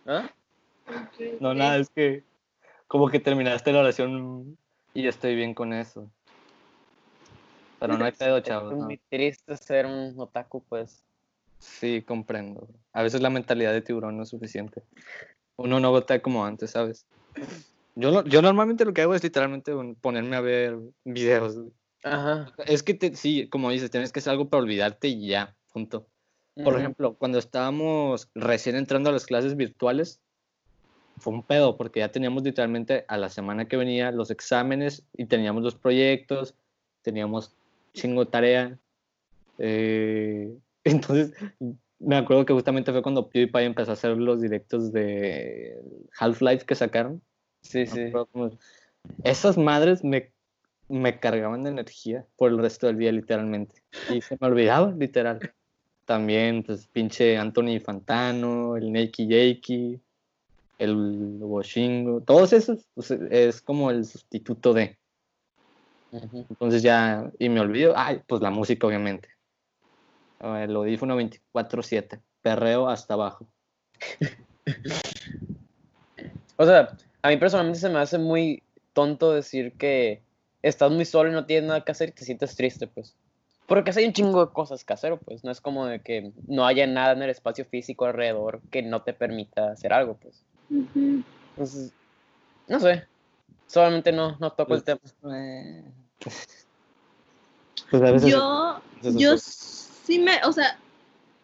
B: ¿Ah?
A: No, nada, es que como que terminaste la oración y estoy bien con eso. Pero no hay pedo, chavos.
B: Es
A: ¿no?
B: muy triste ser un otaku, pues.
A: Sí, comprendo. A veces la mentalidad de tiburón no es suficiente. Uno no vota como antes, ¿sabes? Yo, yo normalmente lo que hago es literalmente ponerme a ver videos.
B: Ajá.
A: Es que te- sí, como dices, tienes que hacer algo para olvidarte y ya, punto. Por ejemplo, cuando estábamos recién entrando a las clases virtuales, fue un pedo, porque ya teníamos literalmente a la semana que venía los exámenes y teníamos los proyectos, teníamos chingo tarea. eh, entonces, me acuerdo que justamente fue cuando PewDiePie empezó a hacer los directos de Half-Life que sacaron.
B: Sí,
A: No
B: sí.
A: cómo- Esas madres me, me cargaban de energía por el resto del día, literalmente. Y se me olvidaba, literal. También, pues, pinche Anthony Fantano, el Nakey Jakey, el Washingo, todos esos pues, es como el sustituto de. Entonces ya, y me olvido, ay, pues la música, obviamente. El audífono 24-7, perreo hasta abajo.
B: O sea, a mí personalmente se me hace muy tonto decir que estás muy solo y no tienes nada que hacer y te sientes triste, pues. Porque hay un chingo de cosas que hacer, pues. No es como de que no haya nada en el espacio físico alrededor que no te permita hacer algo, pues. Entonces, no sé. Solamente no, no toco el tema.
A: Eh, Pues a veces
C: Yo, yo. Sí me, o sea,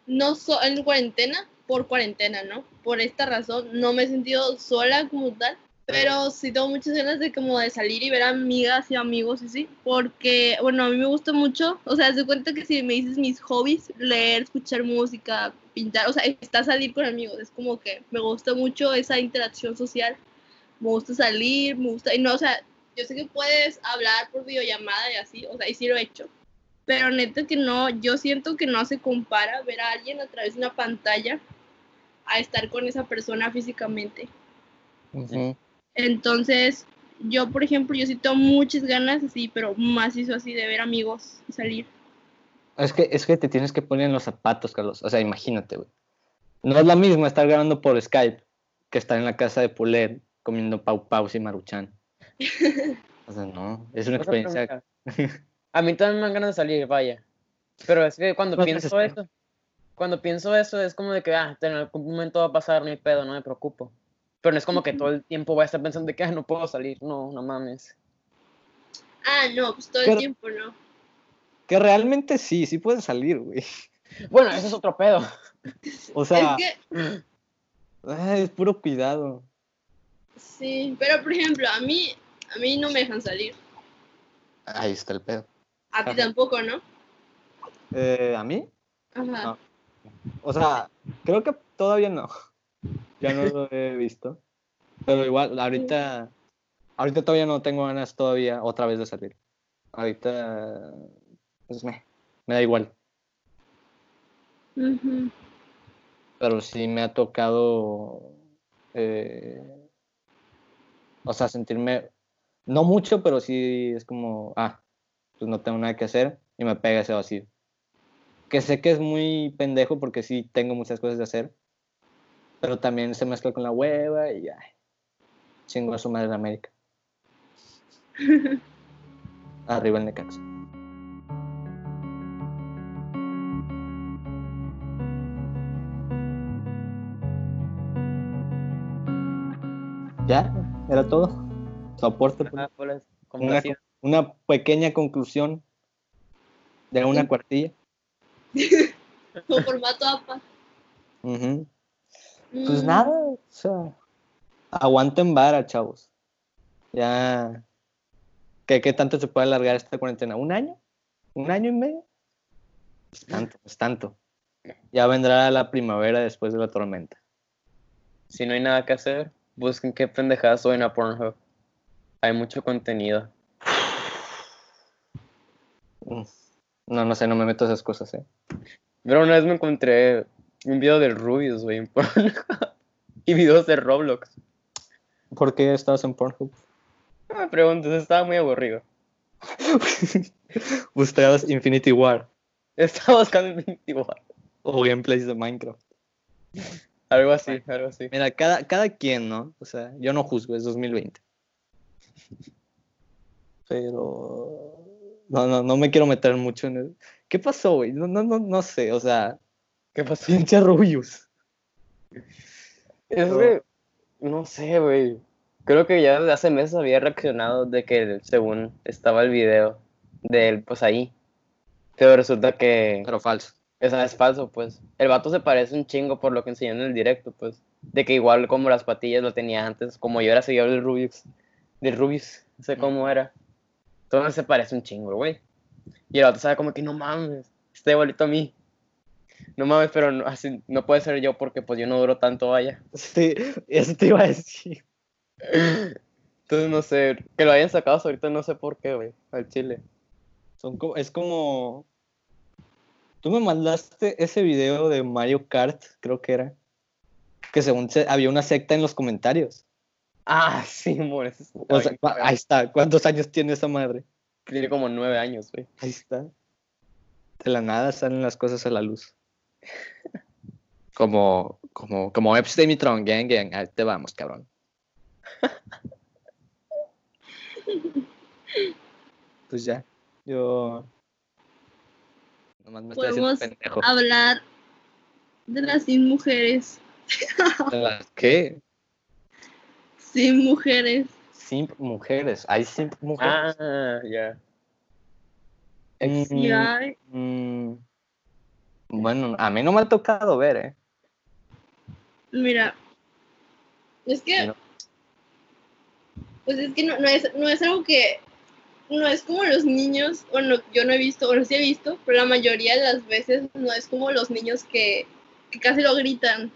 C: no so, en cuarentena, por cuarentena, ¿no? Por esta razón, no me he sentido sola como tal, pero sí tengo muchas ganas de como de salir y ver amigas y amigos y sí, porque, bueno, a mí me gusta mucho, o sea, de cuenta que si me dices mis hobbies, leer, escuchar música, pintar, o sea, está salir con amigos, es como que me gusta mucho esa interacción social, me gusta salir, me gusta, y no, o sea, yo sé que puedes hablar por videollamada y así, o sea, y sí lo he hecho, pero neta que no, yo siento que no se compara ver a alguien a través de una pantalla a estar con esa persona físicamente. Entonces, yo, por ejemplo, yo sí tengo muchas ganas así, pero más hizo así de ver amigos y salir.
A: Es que, es que te tienes que poner en los zapatos, Carlos. O sea, imagínate, güey. No es lo mismo estar grabando por Skype que estar en la casa de Puler comiendo pau paus y maruchan. O sea, no. Es una experiencia.
B: A mí también me dan ganas de salir, vaya. Pero es que cuando
A: No
B: pienso eso, cuando pienso eso es como de que, ah, en algún momento va a pasar, no hay pedo, no me preocupo. Pero no es como que todo el tiempo voy a estar pensando de que, ah, no puedo salir, no, no mames.
C: Ah, no, pues todo
A: Pero-
C: el tiempo, ¿no?
A: Que realmente sí, sí puedes salir, güey.
B: Bueno, eso es otro pedo.
A: O sea,
C: es que,
A: ay, es puro cuidado.
C: sí, pero por ejemplo, a mí, a mí no me dejan salir.
A: Ahí está el pedo.
C: A ti tampoco, ¿no?
A: Eh, ¿A mí?
C: Ajá.
A: No. O sea, creo que todavía no. Ya no lo he visto. Pero igual, ahorita, ahorita todavía no tengo ganas todavía otra vez de salir. Ahorita, pues me, me da igual. Pero sí me ha tocado, eh, o sea, sentirme, no mucho, pero sí es como, ah, pues no tengo nada que hacer y me pega ese vacío. Que sé que es muy pendejo porque sí tengo muchas cosas de hacer, pero también se mezcla con la hueva y ay, chingo a su madre de América. Arriba el Necaxa. Ya, era todo. Su aporte. pues.
B: Ah, como
A: Una. Una pequeña conclusión de una cuartilla.
C: Con formato APA.
A: Pues
C: Mm,
A: nada, o sea, aguanten vara, chavos. Ya, ¿qué, qué tanto se puede alargar esta cuarentena? ¿Un año? ¿Un año y medio? Es tanto, es tanto. Ya vendrá la primavera después de la tormenta.
B: Si no hay nada que hacer, busquen qué pendejadas suben a Pornhub. Hay mucho contenido.
A: Mm. No, no sé, no me meto a esas cosas, ¿eh?
B: Pero una vez me encontré un video del Rubius, güey, en Pornhub. y videos de Roblox.
A: ¿Por qué estabas en Pornhub?
B: No me preguntes, estaba muy aburrido.
A: Buscabas Infinity War
B: Estaba buscando Infinity War.
A: o gameplays de Minecraft.
B: Algo así, algo así.
A: Mira, cada, cada quien, ¿no? O sea, yo no juzgo, es 2020. Pero no, no, no me quiero meter mucho en el... ¿Qué pasó, güey? No, no, no, no sé, o sea,
B: ¿Qué pasó?
A: pinche Rubius.
B: Es que, no sé, güey. Creo que ya desde hace meses había reaccionado de que según estaba el video de él, pues ahí. Pero resulta que,
A: Pero falso.
B: o sea, es falso, pues. El vato se parece un chingo por lo que enseñó en el directo, pues. De que igual como las patillas lo tenía antes, como yo era seguidor del Rubius, del Rubius, no sé cómo era. Entonces se parece un chingo, güey. Y el vato sabe como que no mames, está igualito a mí. No mames, pero no, así no puede ser yo porque pues yo no duro tanto, vaya.
A: Sí, eso te iba a decir.
B: Entonces no sé, que lo hayan sacado ahorita no sé por qué, güey, al chile.
A: Son como, es como... Tú me mandaste ese video de Mario Kart, creo que era. Que según se- había una secta en los comentarios.
B: Ah, sí, amor, eso está
A: O sea,
B: bien,
A: cua-
B: güey.
A: ahí está. ¿Cuántos años tiene esa madre?
B: Tiene como nueve años, güey.
A: Ahí está. De la nada salen las cosas a la luz. Como, como, como Epstein y Tron, gang, gang. Ahí te vamos, cabrón. Pues ya, yo... Nomás me estoy haciendo
C: Podemos
A: pendejo.
C: hablar de las sin mujeres.
A: ¿De las qué?
C: Sin mujeres.
A: Simp mujeres. ¿Hay simp mujeres?
B: Ah, ya.
A: Mm,
C: Sí hay.
A: mm, bueno, a mí no me ha tocado ver, ¿eh?
C: Mira, es que, pues es que no, no es, no es algo que, no es como los niños, bueno, yo no he visto, bueno, sí he visto, pero la mayoría de las veces no es como los niños que, que casi lo gritan.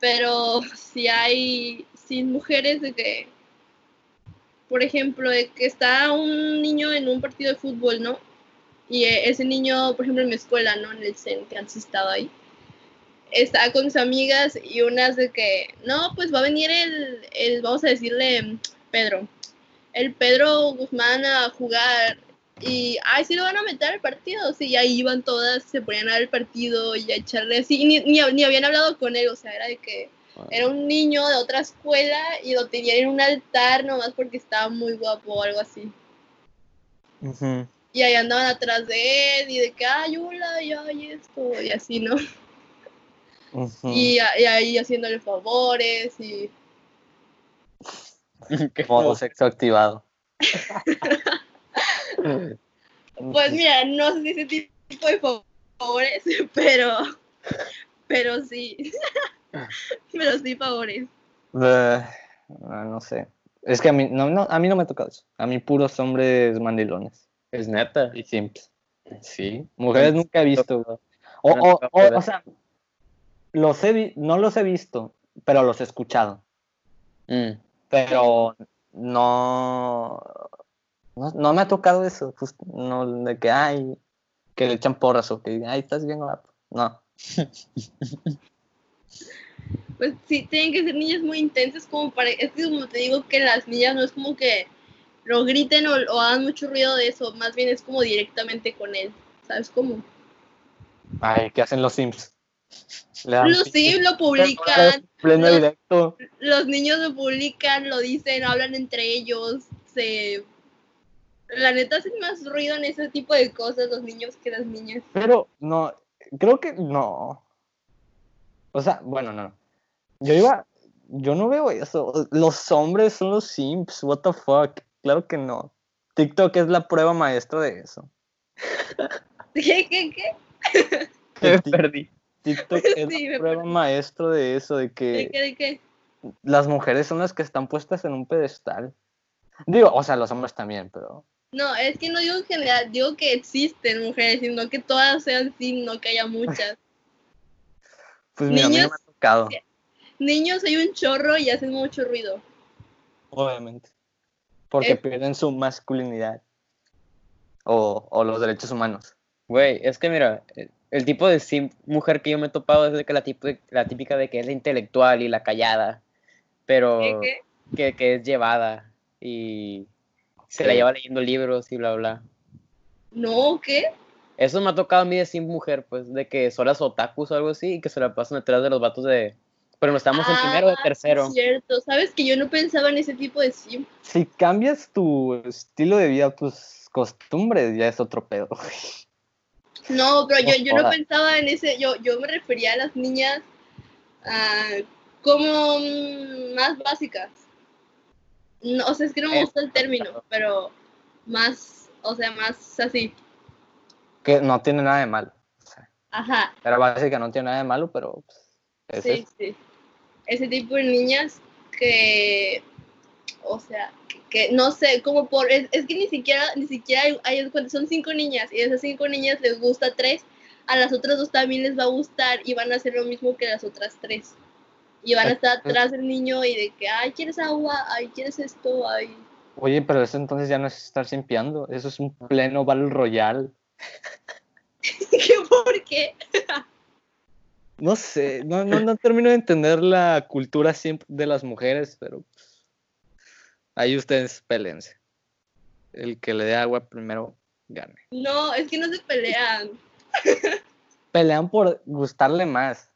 C: Pero si hay, sin mujeres de que, por ejemplo, de que está un niño en un partido de fútbol, ¿no? Y eh, ese niño, por ejemplo, en mi escuela, ¿no? En el CEN, que antes estaba ahí estaba con sus amigas y unas de que, no, pues va a venir el, el, vamos a decirle, Pedro, el Pedro Guzmán a jugar y, ay, sí lo van a meter al partido, sí, y ahí iban todas, se ponían a ver el partido y a echarle así, y ni, ni, ni habían hablado con él, o sea, era de que era un niño de otra escuela y lo tenían en un altar nomás porque estaba muy guapo o algo así. Y ahí andaban atrás de él y de que, ay, hola, y ay, esto, y así, ¿no? Y, a- y ahí haciéndole favores y
B: Qué
A: Modo sexo activado.
C: pues mira no sé si ese tipo de fa- favores pero pero sí pero sí favores
A: Eh, ah, no sé. Es que a mí no, no, a mí no me ha tocado eso. A mí puros hombres mandilones
B: Es neta.
A: y simps. Sí. Mujeres nunca he visto. güey. O, o, o, sea, los he no los he visto, pero los he escuchado.
B: Mm.
A: Pero no, no, no me ha tocado eso. just- no, de que, ay, que le echan porras o que, ay, estás bien guapo. No,
C: Pues sí, tienen que ser niñas muy intensas como para... Es que como te digo que las niñas no es como que lo griten o, o hagan mucho ruido de eso, más bien es como directamente con él, ¿sabes cómo?
A: Ay, ¿qué hacen los Sims? Le dan
C: Lo publican,
A: Pleno
C: los-
A: directo.
C: los niños lo publican, lo dicen, hablan entre ellos, se... La neta hacen más ruido en ese tipo de cosas los niños que las niñas.
A: Pero no, creo que no. O sea, bueno, no. Yo iba, yo no veo eso. Los hombres son los simps, what the fuck. Claro que no. TikTok es la prueba maestra de eso.
C: ¿Qué, qué, qué?
B: Me perdí.
A: TikTok es
C: Sí,
A: la prueba maestra de eso, de
C: ¿De
A: que
C: qué, de qué?
A: las mujeres son las que están puestas en un pedestal. Digo, o sea, los hombres también, pero
C: No, es que no digo en general, digo que existen mujeres, sino que todas sean sí, no que haya muchas.
A: Pues mira, a mí no
C: Niños-
A: me ha tocado,
C: Niños hay un chorro y hacen mucho ruido.
A: obviamente. Porque
C: Eh.
A: pierden su masculinidad. O, o los derechos humanos.
B: Güey, es que mira, el- el tipo de sim mujer que yo me he topado es de que la, típica de que es la intelectual y la callada, pero
C: ¿Qué, qué?
B: Que, que es llevada y se la lleva leyendo libros y bla, bla.
C: No, ¿qué?
B: Eso me ha tocado a mí de sim mujer, pues, de que son las otakus o algo así y que se la pasan detrás de los vatos de... Pero no estamos en primero o en
C: Ah,
B: tercero.
C: sí, Cierto, sabes que yo no pensaba en ese tipo de sim.
A: Si cambias tu estilo de vida, tus costumbres, ya es otro pedo.
C: No, pero yo,
A: No
C: yo no pensaba en ese, yo, yo me refería a las niñas ah, como mm, más básicas. No, o sea, es que no me gusta el término, pero más, o sea, más así.
A: Que no tiene nada de malo. O sea,
C: Ajá,
A: era básica, no tiene nada de malo, pero pues, es
C: sí, sí. Ese tipo de niñas que, o sea, que, que no sé, como por, es, es que ni siquiera, ni siquiera hay, hay- cuando son cinco niñas y de esas cinco niñas les gusta tres, a las otras dos también les va a gustar y van a hacer lo mismo que las otras tres. Y van a estar atrás del niño y de que, ay, ¿quieres agua? Ay, ¿quieres esto? Ay.
A: Oye, pero eso entonces ya no es estar simpiando, eso es un pleno Battle Royale.
C: ¿Qué por qué?
A: No sé, no, no, no termino de entender la cultura de las mujeres, pero pues, ahí ustedes pélense. El que le dé agua primero gane.
C: No, es que no se pelean.
A: Pelean por gustarle más.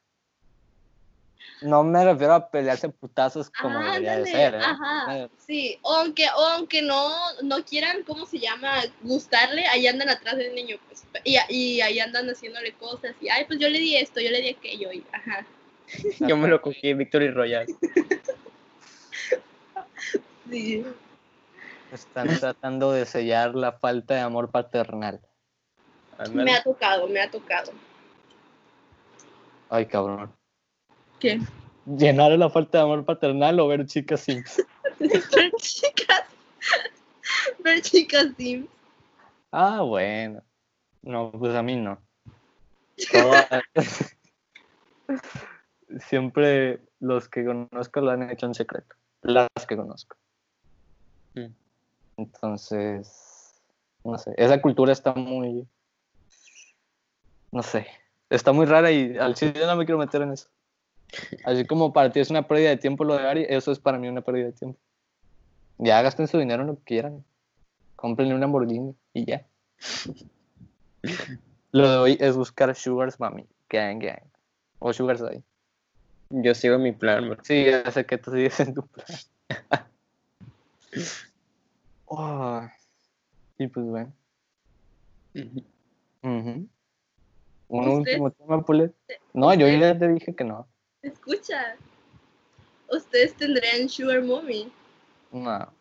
A: No me refiero a pelearse putazos como debería de ser, ¿eh?
C: ajá, sí, o aunque, o aunque no, no quieran, ¿cómo se llama? Gustarle, ahí andan atrás del niño, pues, y, y ahí andan haciéndole cosas, y, ay, pues yo le di esto, yo le di aquello, y, ajá,
B: Yo me lo cogí Victory Royal.
C: sí,
A: Están tratando de sellar la falta de amor paternal.
C: Me ha tocado, me ha tocado.
A: Ay, cabrón.
C: ¿Qué?
A: ¿Llenar la falta de amor paternal o ver chicas sims?
C: Ver chicas, ver chicas Sims.
A: Ah, bueno. No, pues a mí no. Siempre los que conozco lo han hecho en secreto. Las que conozco.
B: Mm.
A: Entonces, no sé. Esa cultura está muy. No sé. Está muy rara y al chile no me quiero meter en eso. Así como para ti es una pérdida de tiempo lo de Ari, eso es para mí una pérdida de tiempo. Ya gasten su dinero en lo que quieran. Cómprenle un Lamborghini y ya. Lo de hoy es buscar Sugars Mami. Gang, gang. O Sugars Daddy.
B: Yo sigo mi plan, bro.
A: Sí, ya sé que tú sigues en tu plan. Oh, Y pues bueno. Un
C: ¿Usted?
A: último tema, Pulet. No, yo ya te dije que no.
C: Escucha, ustedes tendrían Sugar Mommy.
A: No.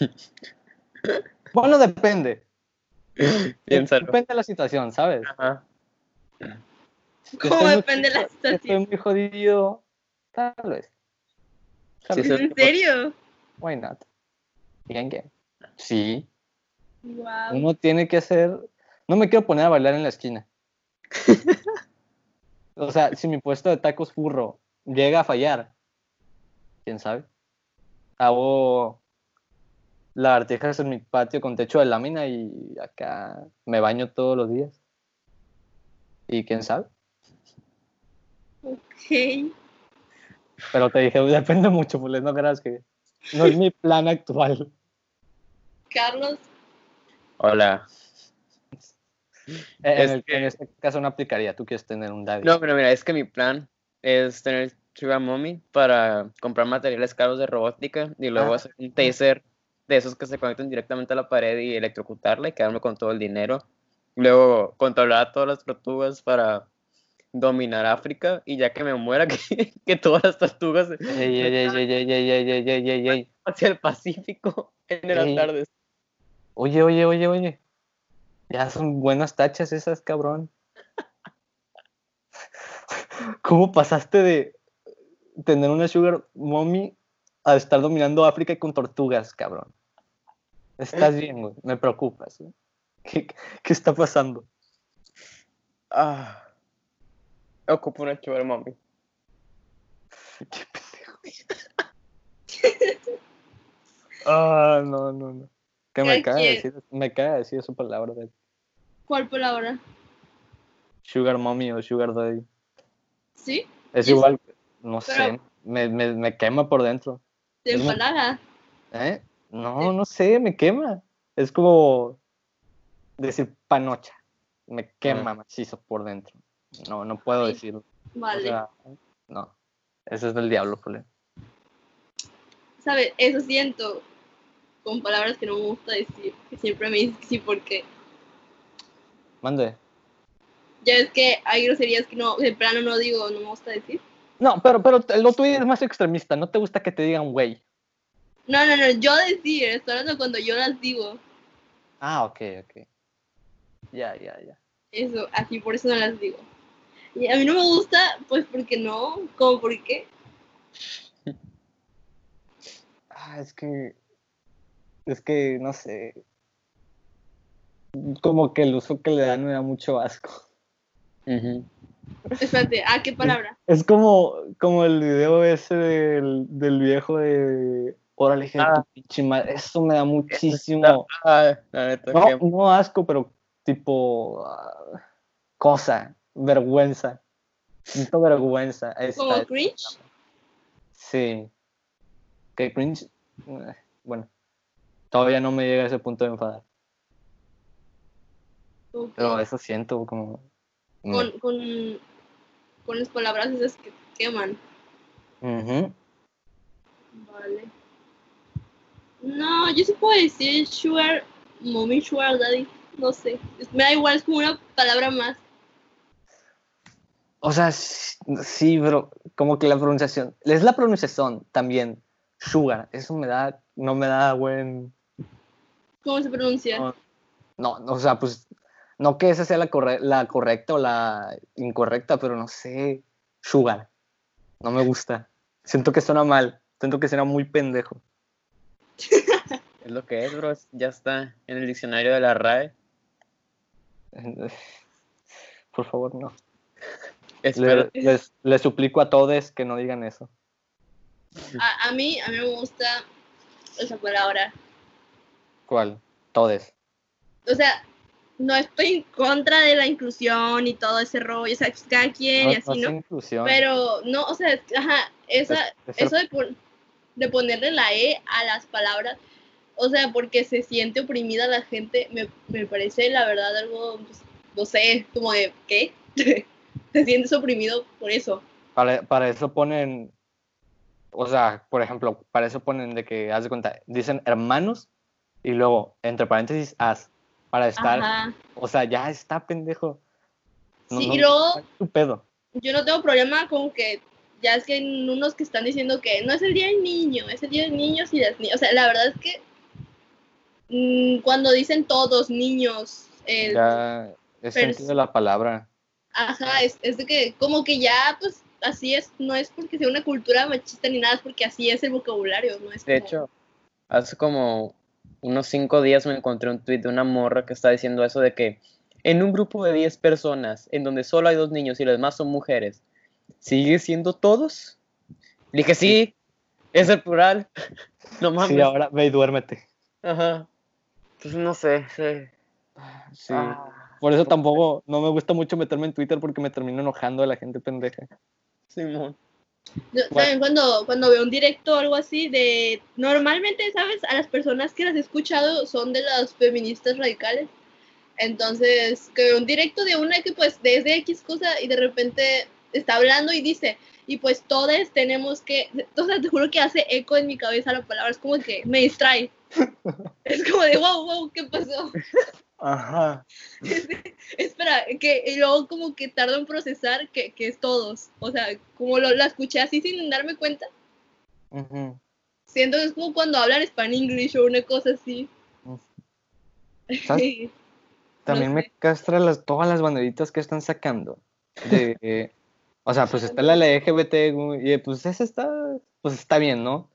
A: Bueno, depende.
B: Piénsalo.
A: Depende de la situación, ¿sabes?
B: Ajá.
C: ¿Cómo depende de la
A: jodido- si Estoy
C: situación?
A: muy jodido. Tal vez. Tal
B: Sí,
A: vez.
B: sí.
C: ¿En serio?
A: Why not? Bien, bien. Sí.
C: Wow.
A: Uno tiene que hacer. No me quiero poner a bailar en la esquina. o sea, si mi puesto de tacos furro llega a fallar, quién sabe. Hago lagartijas en mi patio con techo de lámina y acá me baño todos los días. Y quién sabe.
C: Ok.
A: Pero te dije, depende mucho, pues no creas que no es mi plan actual.
C: Carlos,
B: Hola
A: en, este caso no aplicaría, tú quieres tener un daddy.
B: No, pero mira, es que mi plan es tener Triva Mommy para comprar materiales caros de robótica y luego hacer un taser de esos que se conectan directamente a la pared y electrocutarla y quedarme con todo el dinero. Luego controlar a todas las tortugas para dominar África y ya que me muera, que, que todas las tortugas hacia el Pacífico en el atardecer.
A: Oye, oye, oye, oye. Ya son buenas tachas esas, cabrón. ¿Cómo pasaste de tener una sugar mommy a estar dominando África con tortugas, cabrón? Estás bien, güey. Me preocupas. güey. ¿Qué, qué está pasando?
B: Ah, ocupo una Sugar Mommy.
A: Qué pendejo. Ah, no, no, no. Que me cae
C: quien.
A: decir, me cae decir esa palabra de
C: ¿cuál palabra?
A: sugar mommy o sugar daddy.
C: ¿Sí?
A: Es
C: Es-
A: igual, no sé, me, me, me quema por dentro.
C: ¿De
A: muy-
C: empalaga?
A: ¿Eh? No, no sé, me quema. Es como decir panocha. Me quema macizo por dentro. No, no puedo
C: Ay,
A: decirlo. O
C: Vale.
A: sea, no. Eso es del diablo, Pule.
C: ¿Sabes? Eso siento con palabras que no me gusta decir. Que siempre me dices que sí porque
A: Mande.
C: ya ves que hay groserías que no, de plano no digo, no me gusta decir.
A: No, pero, pero lo tuyo es más extremista. No te gusta que te digan güey.
C: No, no, no, yo decir, estoy hablando cuando yo las digo.
A: Ah, ok, ok. Ya, ya, ya.
C: Eso, así, por eso no las digo. Y a mí no me gusta, pues porque no, como por qué.
A: Ah, es que. Es que, no sé. Como que el uso que le dan me da mucho asco.
B: Ujú.
C: Espérate, ¿a qué palabra?
A: Es como, como el video ese del, del viejo de. Órale,
B: Ah.
A: pinche madre. Eso me da muchísimo.
B: Ah,
A: No, no asco, pero tipo. ah, cosa. Vergüenza. Siento vergüenza.
C: ¿Como cringe?
A: Sí. Que cringe. eh, Bueno. Todavía no me llega a ese punto de enfadar. Pero eso siento como.
C: Con, con, con las palabras esas que te queman.
A: Ujú.
C: Vale. No, yo sí puedo decir sugar, mommy, sugar daddy. No sé. Me da igual, es como una palabra más.
A: O sea, sí, pero como que la pronunciación. Es la pronunciación también. Sugar. Eso me da. No me da buen.
C: ¿Cómo se pronuncia?
A: No, no, o sea, pues. No que esa sea la, corre- la correcta o la incorrecta, pero no sé. Sugar. No me gusta. Siento que suena mal. Siento que suena muy pendejo.
B: es lo que es, bro. es- Ya está en el diccionario de la RAE.
A: Por favor, no. Le- les, les suplico a todos que no digan eso.
C: A, a mí, a mí me gusta esa palabra.
A: ¿Cuál? Todes.
C: O sea, no estoy en contra de la inclusión y todo ese rollo. O sea, pues, cada quien
A: No,
C: y
A: no
C: así,
A: es
C: ¿no?
A: inclusión.
C: Pero no, o sea, ajá, esa,
A: Es-
C: eso de, pon- de ponerle la E a las palabras, o sea, porque se siente oprimida la gente, me, me parece la verdad algo, pues, no sé, como de, ¿qué? te sientes oprimido por eso.
A: Para, para eso ponen, o sea, por ejemplo, para eso ponen de que, haz de cuenta, dicen hermanos y luego, entre paréntesis, as, para estar,
C: Ajá.
A: o sea, ya está pendejo. No-
C: Sí,
A: no-
C: y luego
A: tu pedo.
C: yo no tengo problema con que ya es que hay unos que están diciendo que no es el día del niño, es el día de niños y las niñas. O sea, la verdad es que mm, cuando dicen todos niños, el,
A: Ya es sentido la palabra.
C: Ajá, es, es de que como que ya, pues así es, no es porque sea una cultura machista ni nada, es porque así es el vocabulario, no es
B: De
C: como-
B: hecho, hace como unos cinco días me encontré un tweet de una morra que está diciendo eso de que en un grupo de 10 personas, en donde solo hay dos niños y los demás son mujeres, ¿sigue siendo todos? Le dije, sí, es el plural. No mames.
A: Sí, ahora ve y duérmete.
B: Ajá. Pues no sé, sí.
A: Sí.
B: Ah.
A: Por eso tampoco no me gusta mucho meterme en Twitter porque me termino enojando de la gente pendeja.
B: Simón.
C: Yo también cuando, cuando veo un directo o algo así de... Normalmente, ¿sabes? A las personas que las he escuchado son de las feministas radicales. Entonces, que veo un directo de una que pues desde X cosa y de repente está hablando y dice, y pues todos tenemos que... O sea, te juro que hace eco en mi cabeza la palabra, es como que me distrae. Es como de, wow, wow, ¿qué pasó?
A: Ajá.
C: Espera, que y luego como que tardo en procesar que, que es todos. O sea, como lo, la escuché así sin darme cuenta.
A: Ujú.
C: Siento que es como cuando hablan Spanish English o una cosa así.
A: También
C: No
A: me castra las, todas las banderitas que están sacando. De, eh, o sea, pues está la LGBT y pues esa está, pues está bien, ¿no?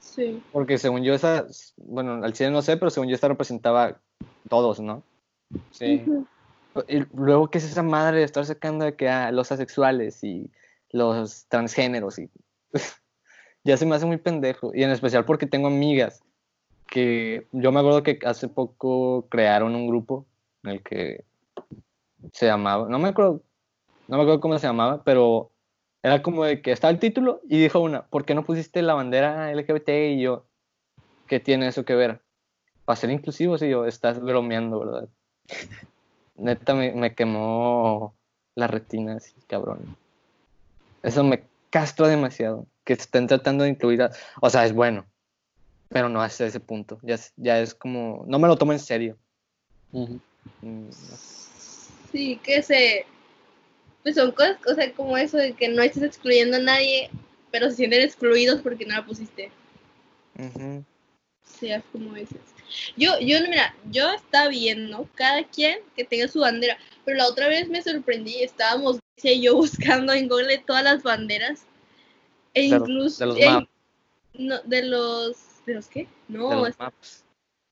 C: Sí.
A: Porque según yo esa, bueno, al cine no sé, pero según yo esta representaba todos, ¿no?
B: Sí.
A: Y luego, ¿qué es esa madre de estar sacando de que ah, los asexuales y los transgéneros? Y ya se me hace muy pendejo. Y en especial porque tengo amigas que yo me acuerdo que hace poco crearon un grupo en el que se llamaba, no me acuerdo, no me acuerdo cómo se llamaba, pero era como de que estaba el título y dijo una, ¿por qué no pusiste la bandera LGBT? Y yo, ¿qué tiene eso que ver? Para ser inclusivos y yo, estás bromeando, ¿verdad? Neta me, me quemó la retina así, cabrón. Eso me castra demasiado. Que estén tratando de incluir a... O sea, es bueno. Pero no hasta ese punto. Ya es, ya es como... No me lo tomo en serio. Mm,
C: Sí, que se. Pues son cosas, o sea, como eso de que no estés excluyendo a nadie, pero se sienten excluidos porque no la pusiste.
A: ujú.
C: Sí, es como dices. Yo, yo, mira, yo está bien, ¿no? Cada quien que tenga su bandera. Pero la otra vez me sorprendí, estábamos, yo buscando en Google todas las banderas. E
A: De los-
C: incluso.
A: de los
C: no, de los. ¿De los qué? No,
A: de los
C: es-
A: maps.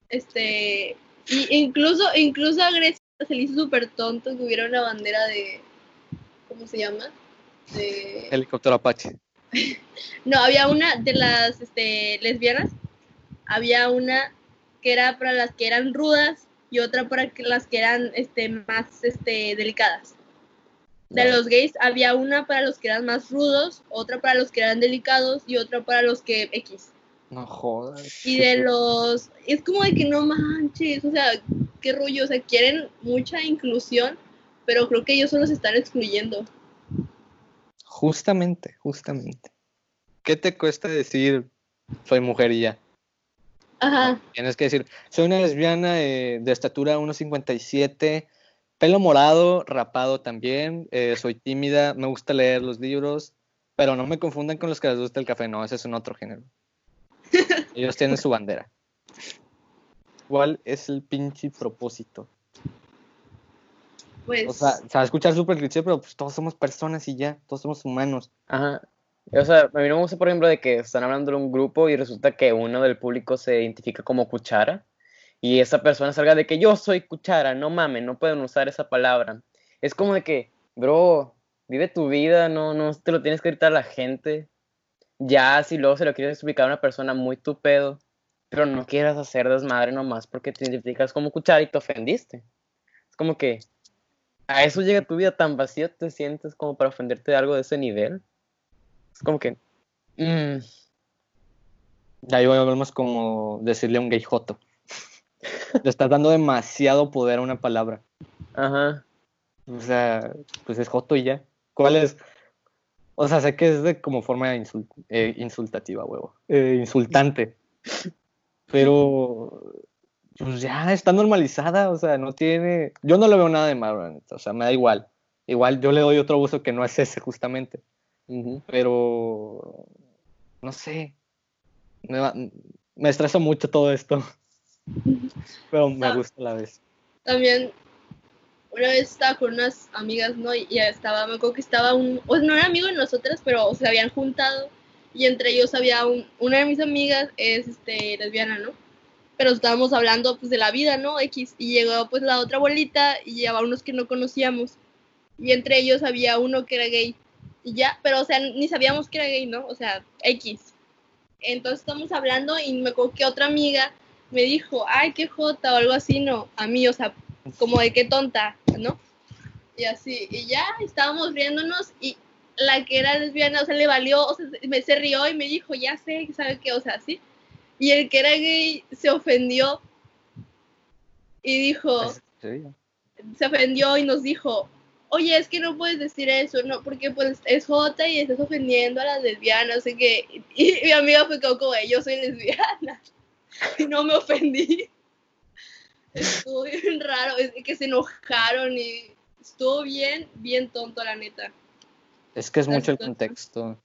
C: este. Y incluso, incluso a Grecia se le hizo súper tonto que hubiera una bandera de. ¿Cómo se llama? De.
A: Helicóptero Apache.
C: No, había una de las este, lesbianas. Había una que era para las que eran rudas y otra para que- las que eran este, más este, delicadas. De los gays había una para los que eran más rudos, otra para los que eran delicados y otra para los que X.
A: No jodas.
C: Y de los... Es como de que no manches, o sea, qué rollo, o sea, quieren mucha inclusión, pero creo que ellos solo se están excluyendo.
A: Justamente, justamente. ¿Qué te cuesta decir soy mujer y ya?
C: Ajá,
A: Tienes que decir, soy una lesbiana eh, de estatura 1,57, pelo morado, rapado también, eh, soy tímida, me gusta leer los libros, pero no me confundan con los que les gusta el café, no, ese es un otro género. Ellos tienen su bandera. ¿Cuál es el pinche propósito?
C: pues...
A: O sea, se va a escuchar súper cliché, pero pues todos somos personas y ya, todos somos humanos.
B: Ajá. O sea, a mí no me gusta, por ejemplo, de que están hablando de un grupo y resulta que uno del público se identifica como cuchara y esa persona salga de que yo soy cuchara, no mames, no pueden usar esa palabra. Es como de que, bro, vive tu vida, no, no te lo tienes que gritar a la gente. Ya, si luego se lo quieres explicar a una persona muy tu pedo, pero no quieras hacer desmadre nomás porque te identificas como cuchara y te ofendiste. Es como que a eso llega tu vida tan vacía, te sientes como para ofenderte de algo de ese nivel. Es como que. mm,
A: Ya ahí volvemos como decirle a un gay joto. Le estás dando demasiado poder a una palabra.
B: ajá.
A: O sea, pues es joto y ya. ¿Cuál es? O sea, sé que es de como forma eh, insultativa, huevo. Eh, insultante. Pero, pues ya está normalizada, o sea, no tiene... Yo no le veo nada de malo, o sea, me da igual. Igual yo le doy otro uso que no es ese, justamente. Pero, no sé. Me, va- me estresa mucho todo esto. Pero me
C: Ah.
A: gusta a la vez.
C: también una vez estaba con unas amigas, ¿no? Y estaba, me acuerdo que estaba un, o sea, no era amigo de nosotras, pero se habían juntado y entre ellos había un, una de mis amigas es este lesbiana, ¿no? Pero estábamos hablando pues de la vida, ¿no? X y llegó pues la otra abuelita y llevaba unos que no conocíamos y entre ellos había uno que era gay y ya, pero o sea, ni sabíamos que era gay, ¿no? O sea, X. Entonces estamos hablando y me acuerdo que otra amiga me dijo, ay, qué jota o algo así, no, a mí, o sea, como de qué tonta, ¿no? Y así, y ya estábamos riéndonos y la que era lesbiana, o sea, le valió, o sea, me se rió y me dijo, ya sé, ¿sabe qué? O sea, sí. Y el que era gay se ofendió y dijo, se ofendió y nos dijo, oye, es que no puedes decir eso, no, porque pues es Jota y estás ofendiendo a las lesbianas, así que, y, mi amiga fue como, "Güey, yo soy lesbiana, y no me ofendí. Estuvo bien raro, es que se enojaron y estuvo bien, bien tonto, la neta.
A: Es que es mucho el contexto.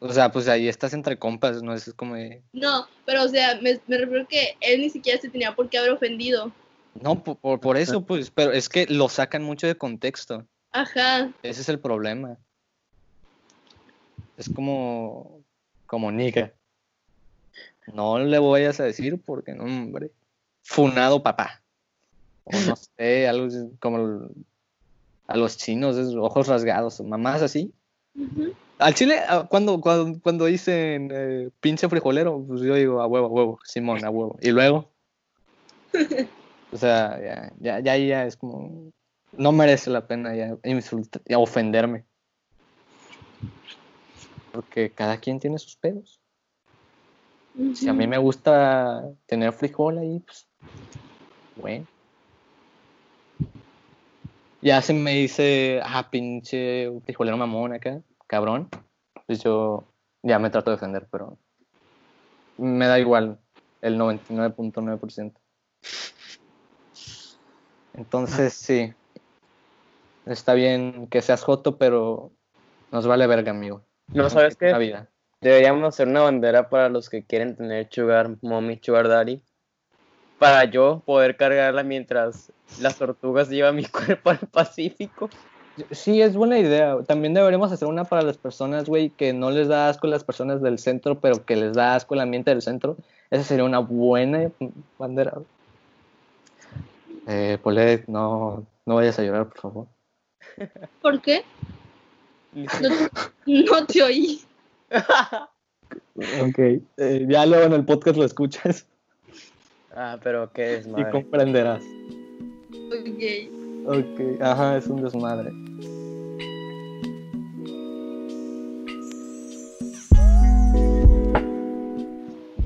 A: O sea, pues ahí estás entre compas, ¿no? Es como de...
C: No, pero o sea, me, me refiero que él ni siquiera se tenía por qué haber ofendido.
A: No, por, por, eso, pues, pero es que lo sacan mucho de contexto.
C: Ajá,
A: Ese es el problema. Es como... Como Nika. No le vayas a decir porque, no, hombre. Funado papá. O no sé, algo como el- a los chinos, es ojos rasgados, mamás así. Al chile, ah, cuando, cuando, cuando dicen eh, pinche frijolero, pues yo digo a huevo, a huevo, Simón, a huevo. Y luego, o sea, ya, ya, ya, ya es como, no merece la pena ya insultar, ya ofenderme. Porque cada quien tiene sus pedos. Si a mí me gusta tener frijol ahí, pues, bueno. Ya se me dice, ah, pinche frijolero mamón acá, cabrón. Pues yo ya me trato de defender, pero me da igual el 99.9%. Entonces, sí. Está bien que seas joto, pero nos vale verga, amigo.
B: No, ¿sabes qué?
A: La vida.
B: Deberíamos hacer una bandera para los que quieren tener Sugar Mommy, Sugar Daddy. Para yo poder cargarla mientras las tortugas llevan mi cuerpo al Pacífico.
A: Sí, es buena idea. También deberíamos hacer una para las personas, güey, que no les da asco las personas del centro, pero que les da asco el ambiente del centro. Esa sería una buena bandera. Eh, Polet, no, no vayas a llorar, por favor.
C: ¿Por qué? No, no te oí.
A: Ok. Eh, ya luego en el podcast lo escuchas
B: ah, pero qué
A: y
B: desmadre.
A: comprenderás.
C: Ok.
A: Ok, ajá, es un desmadre.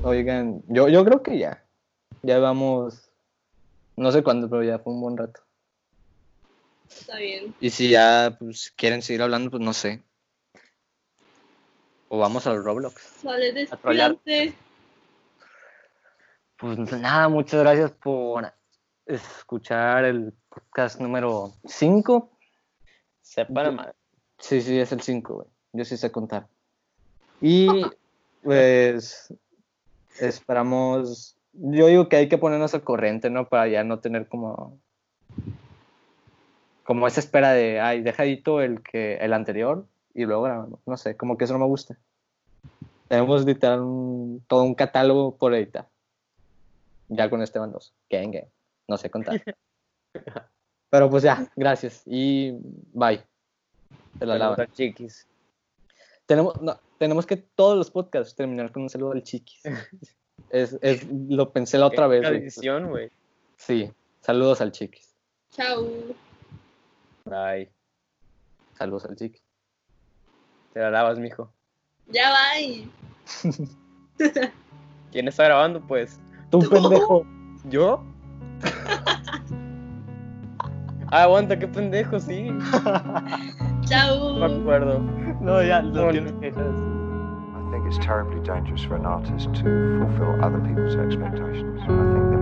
A: Oigan, yo, yo creo que ya. Ya vamos. No sé cuándo, pero ya fue un buen rato.
C: Está bien.
A: Y si ya pues, quieren seguir hablando, pues no sé. O vamos al Roblox.
B: Trolear.
C: despídate.
A: Pues nada, muchas gracias por escuchar el podcast número 5.
B: Sepa la madre.
A: Sí, sí, es el 5, güey. Yo sí sé contar. Y pues esperamos. Yo digo que hay que ponernos al corriente, ¿no? Para ya no tener como. Como esa espera de, ay, dejadito el que el anterior y luego grabamos. No sé, como que eso no me gusta. Tenemos literal un- todo un catálogo por editar. Ya con Esteban 2. Gang, gang. No sé contar. Pero pues ya, gracias. Y bye. Se la
B: a chiquis.
A: Tenemos, no, tenemos que todos los podcasts terminar con un saludo al chiquis. Es, es, lo pensé la otra vez.
B: Tradición, güey.
A: Sí, saludos al chiquis.
C: Chao.
B: Bye.
A: Saludos al chiquis.
B: Te la lavas, mijo.
C: Ya bye.
B: ¿Quién está grabando, pues?
A: Tú, pendejo.
B: ¿Yo? ah, aguanta, qué pendejo, sí. No
C: Chao.
B: me acuerdo.
A: No, ya, lo tienes que
E: think it's terribly dangerous for an artist to fulfill other people's expectations. I think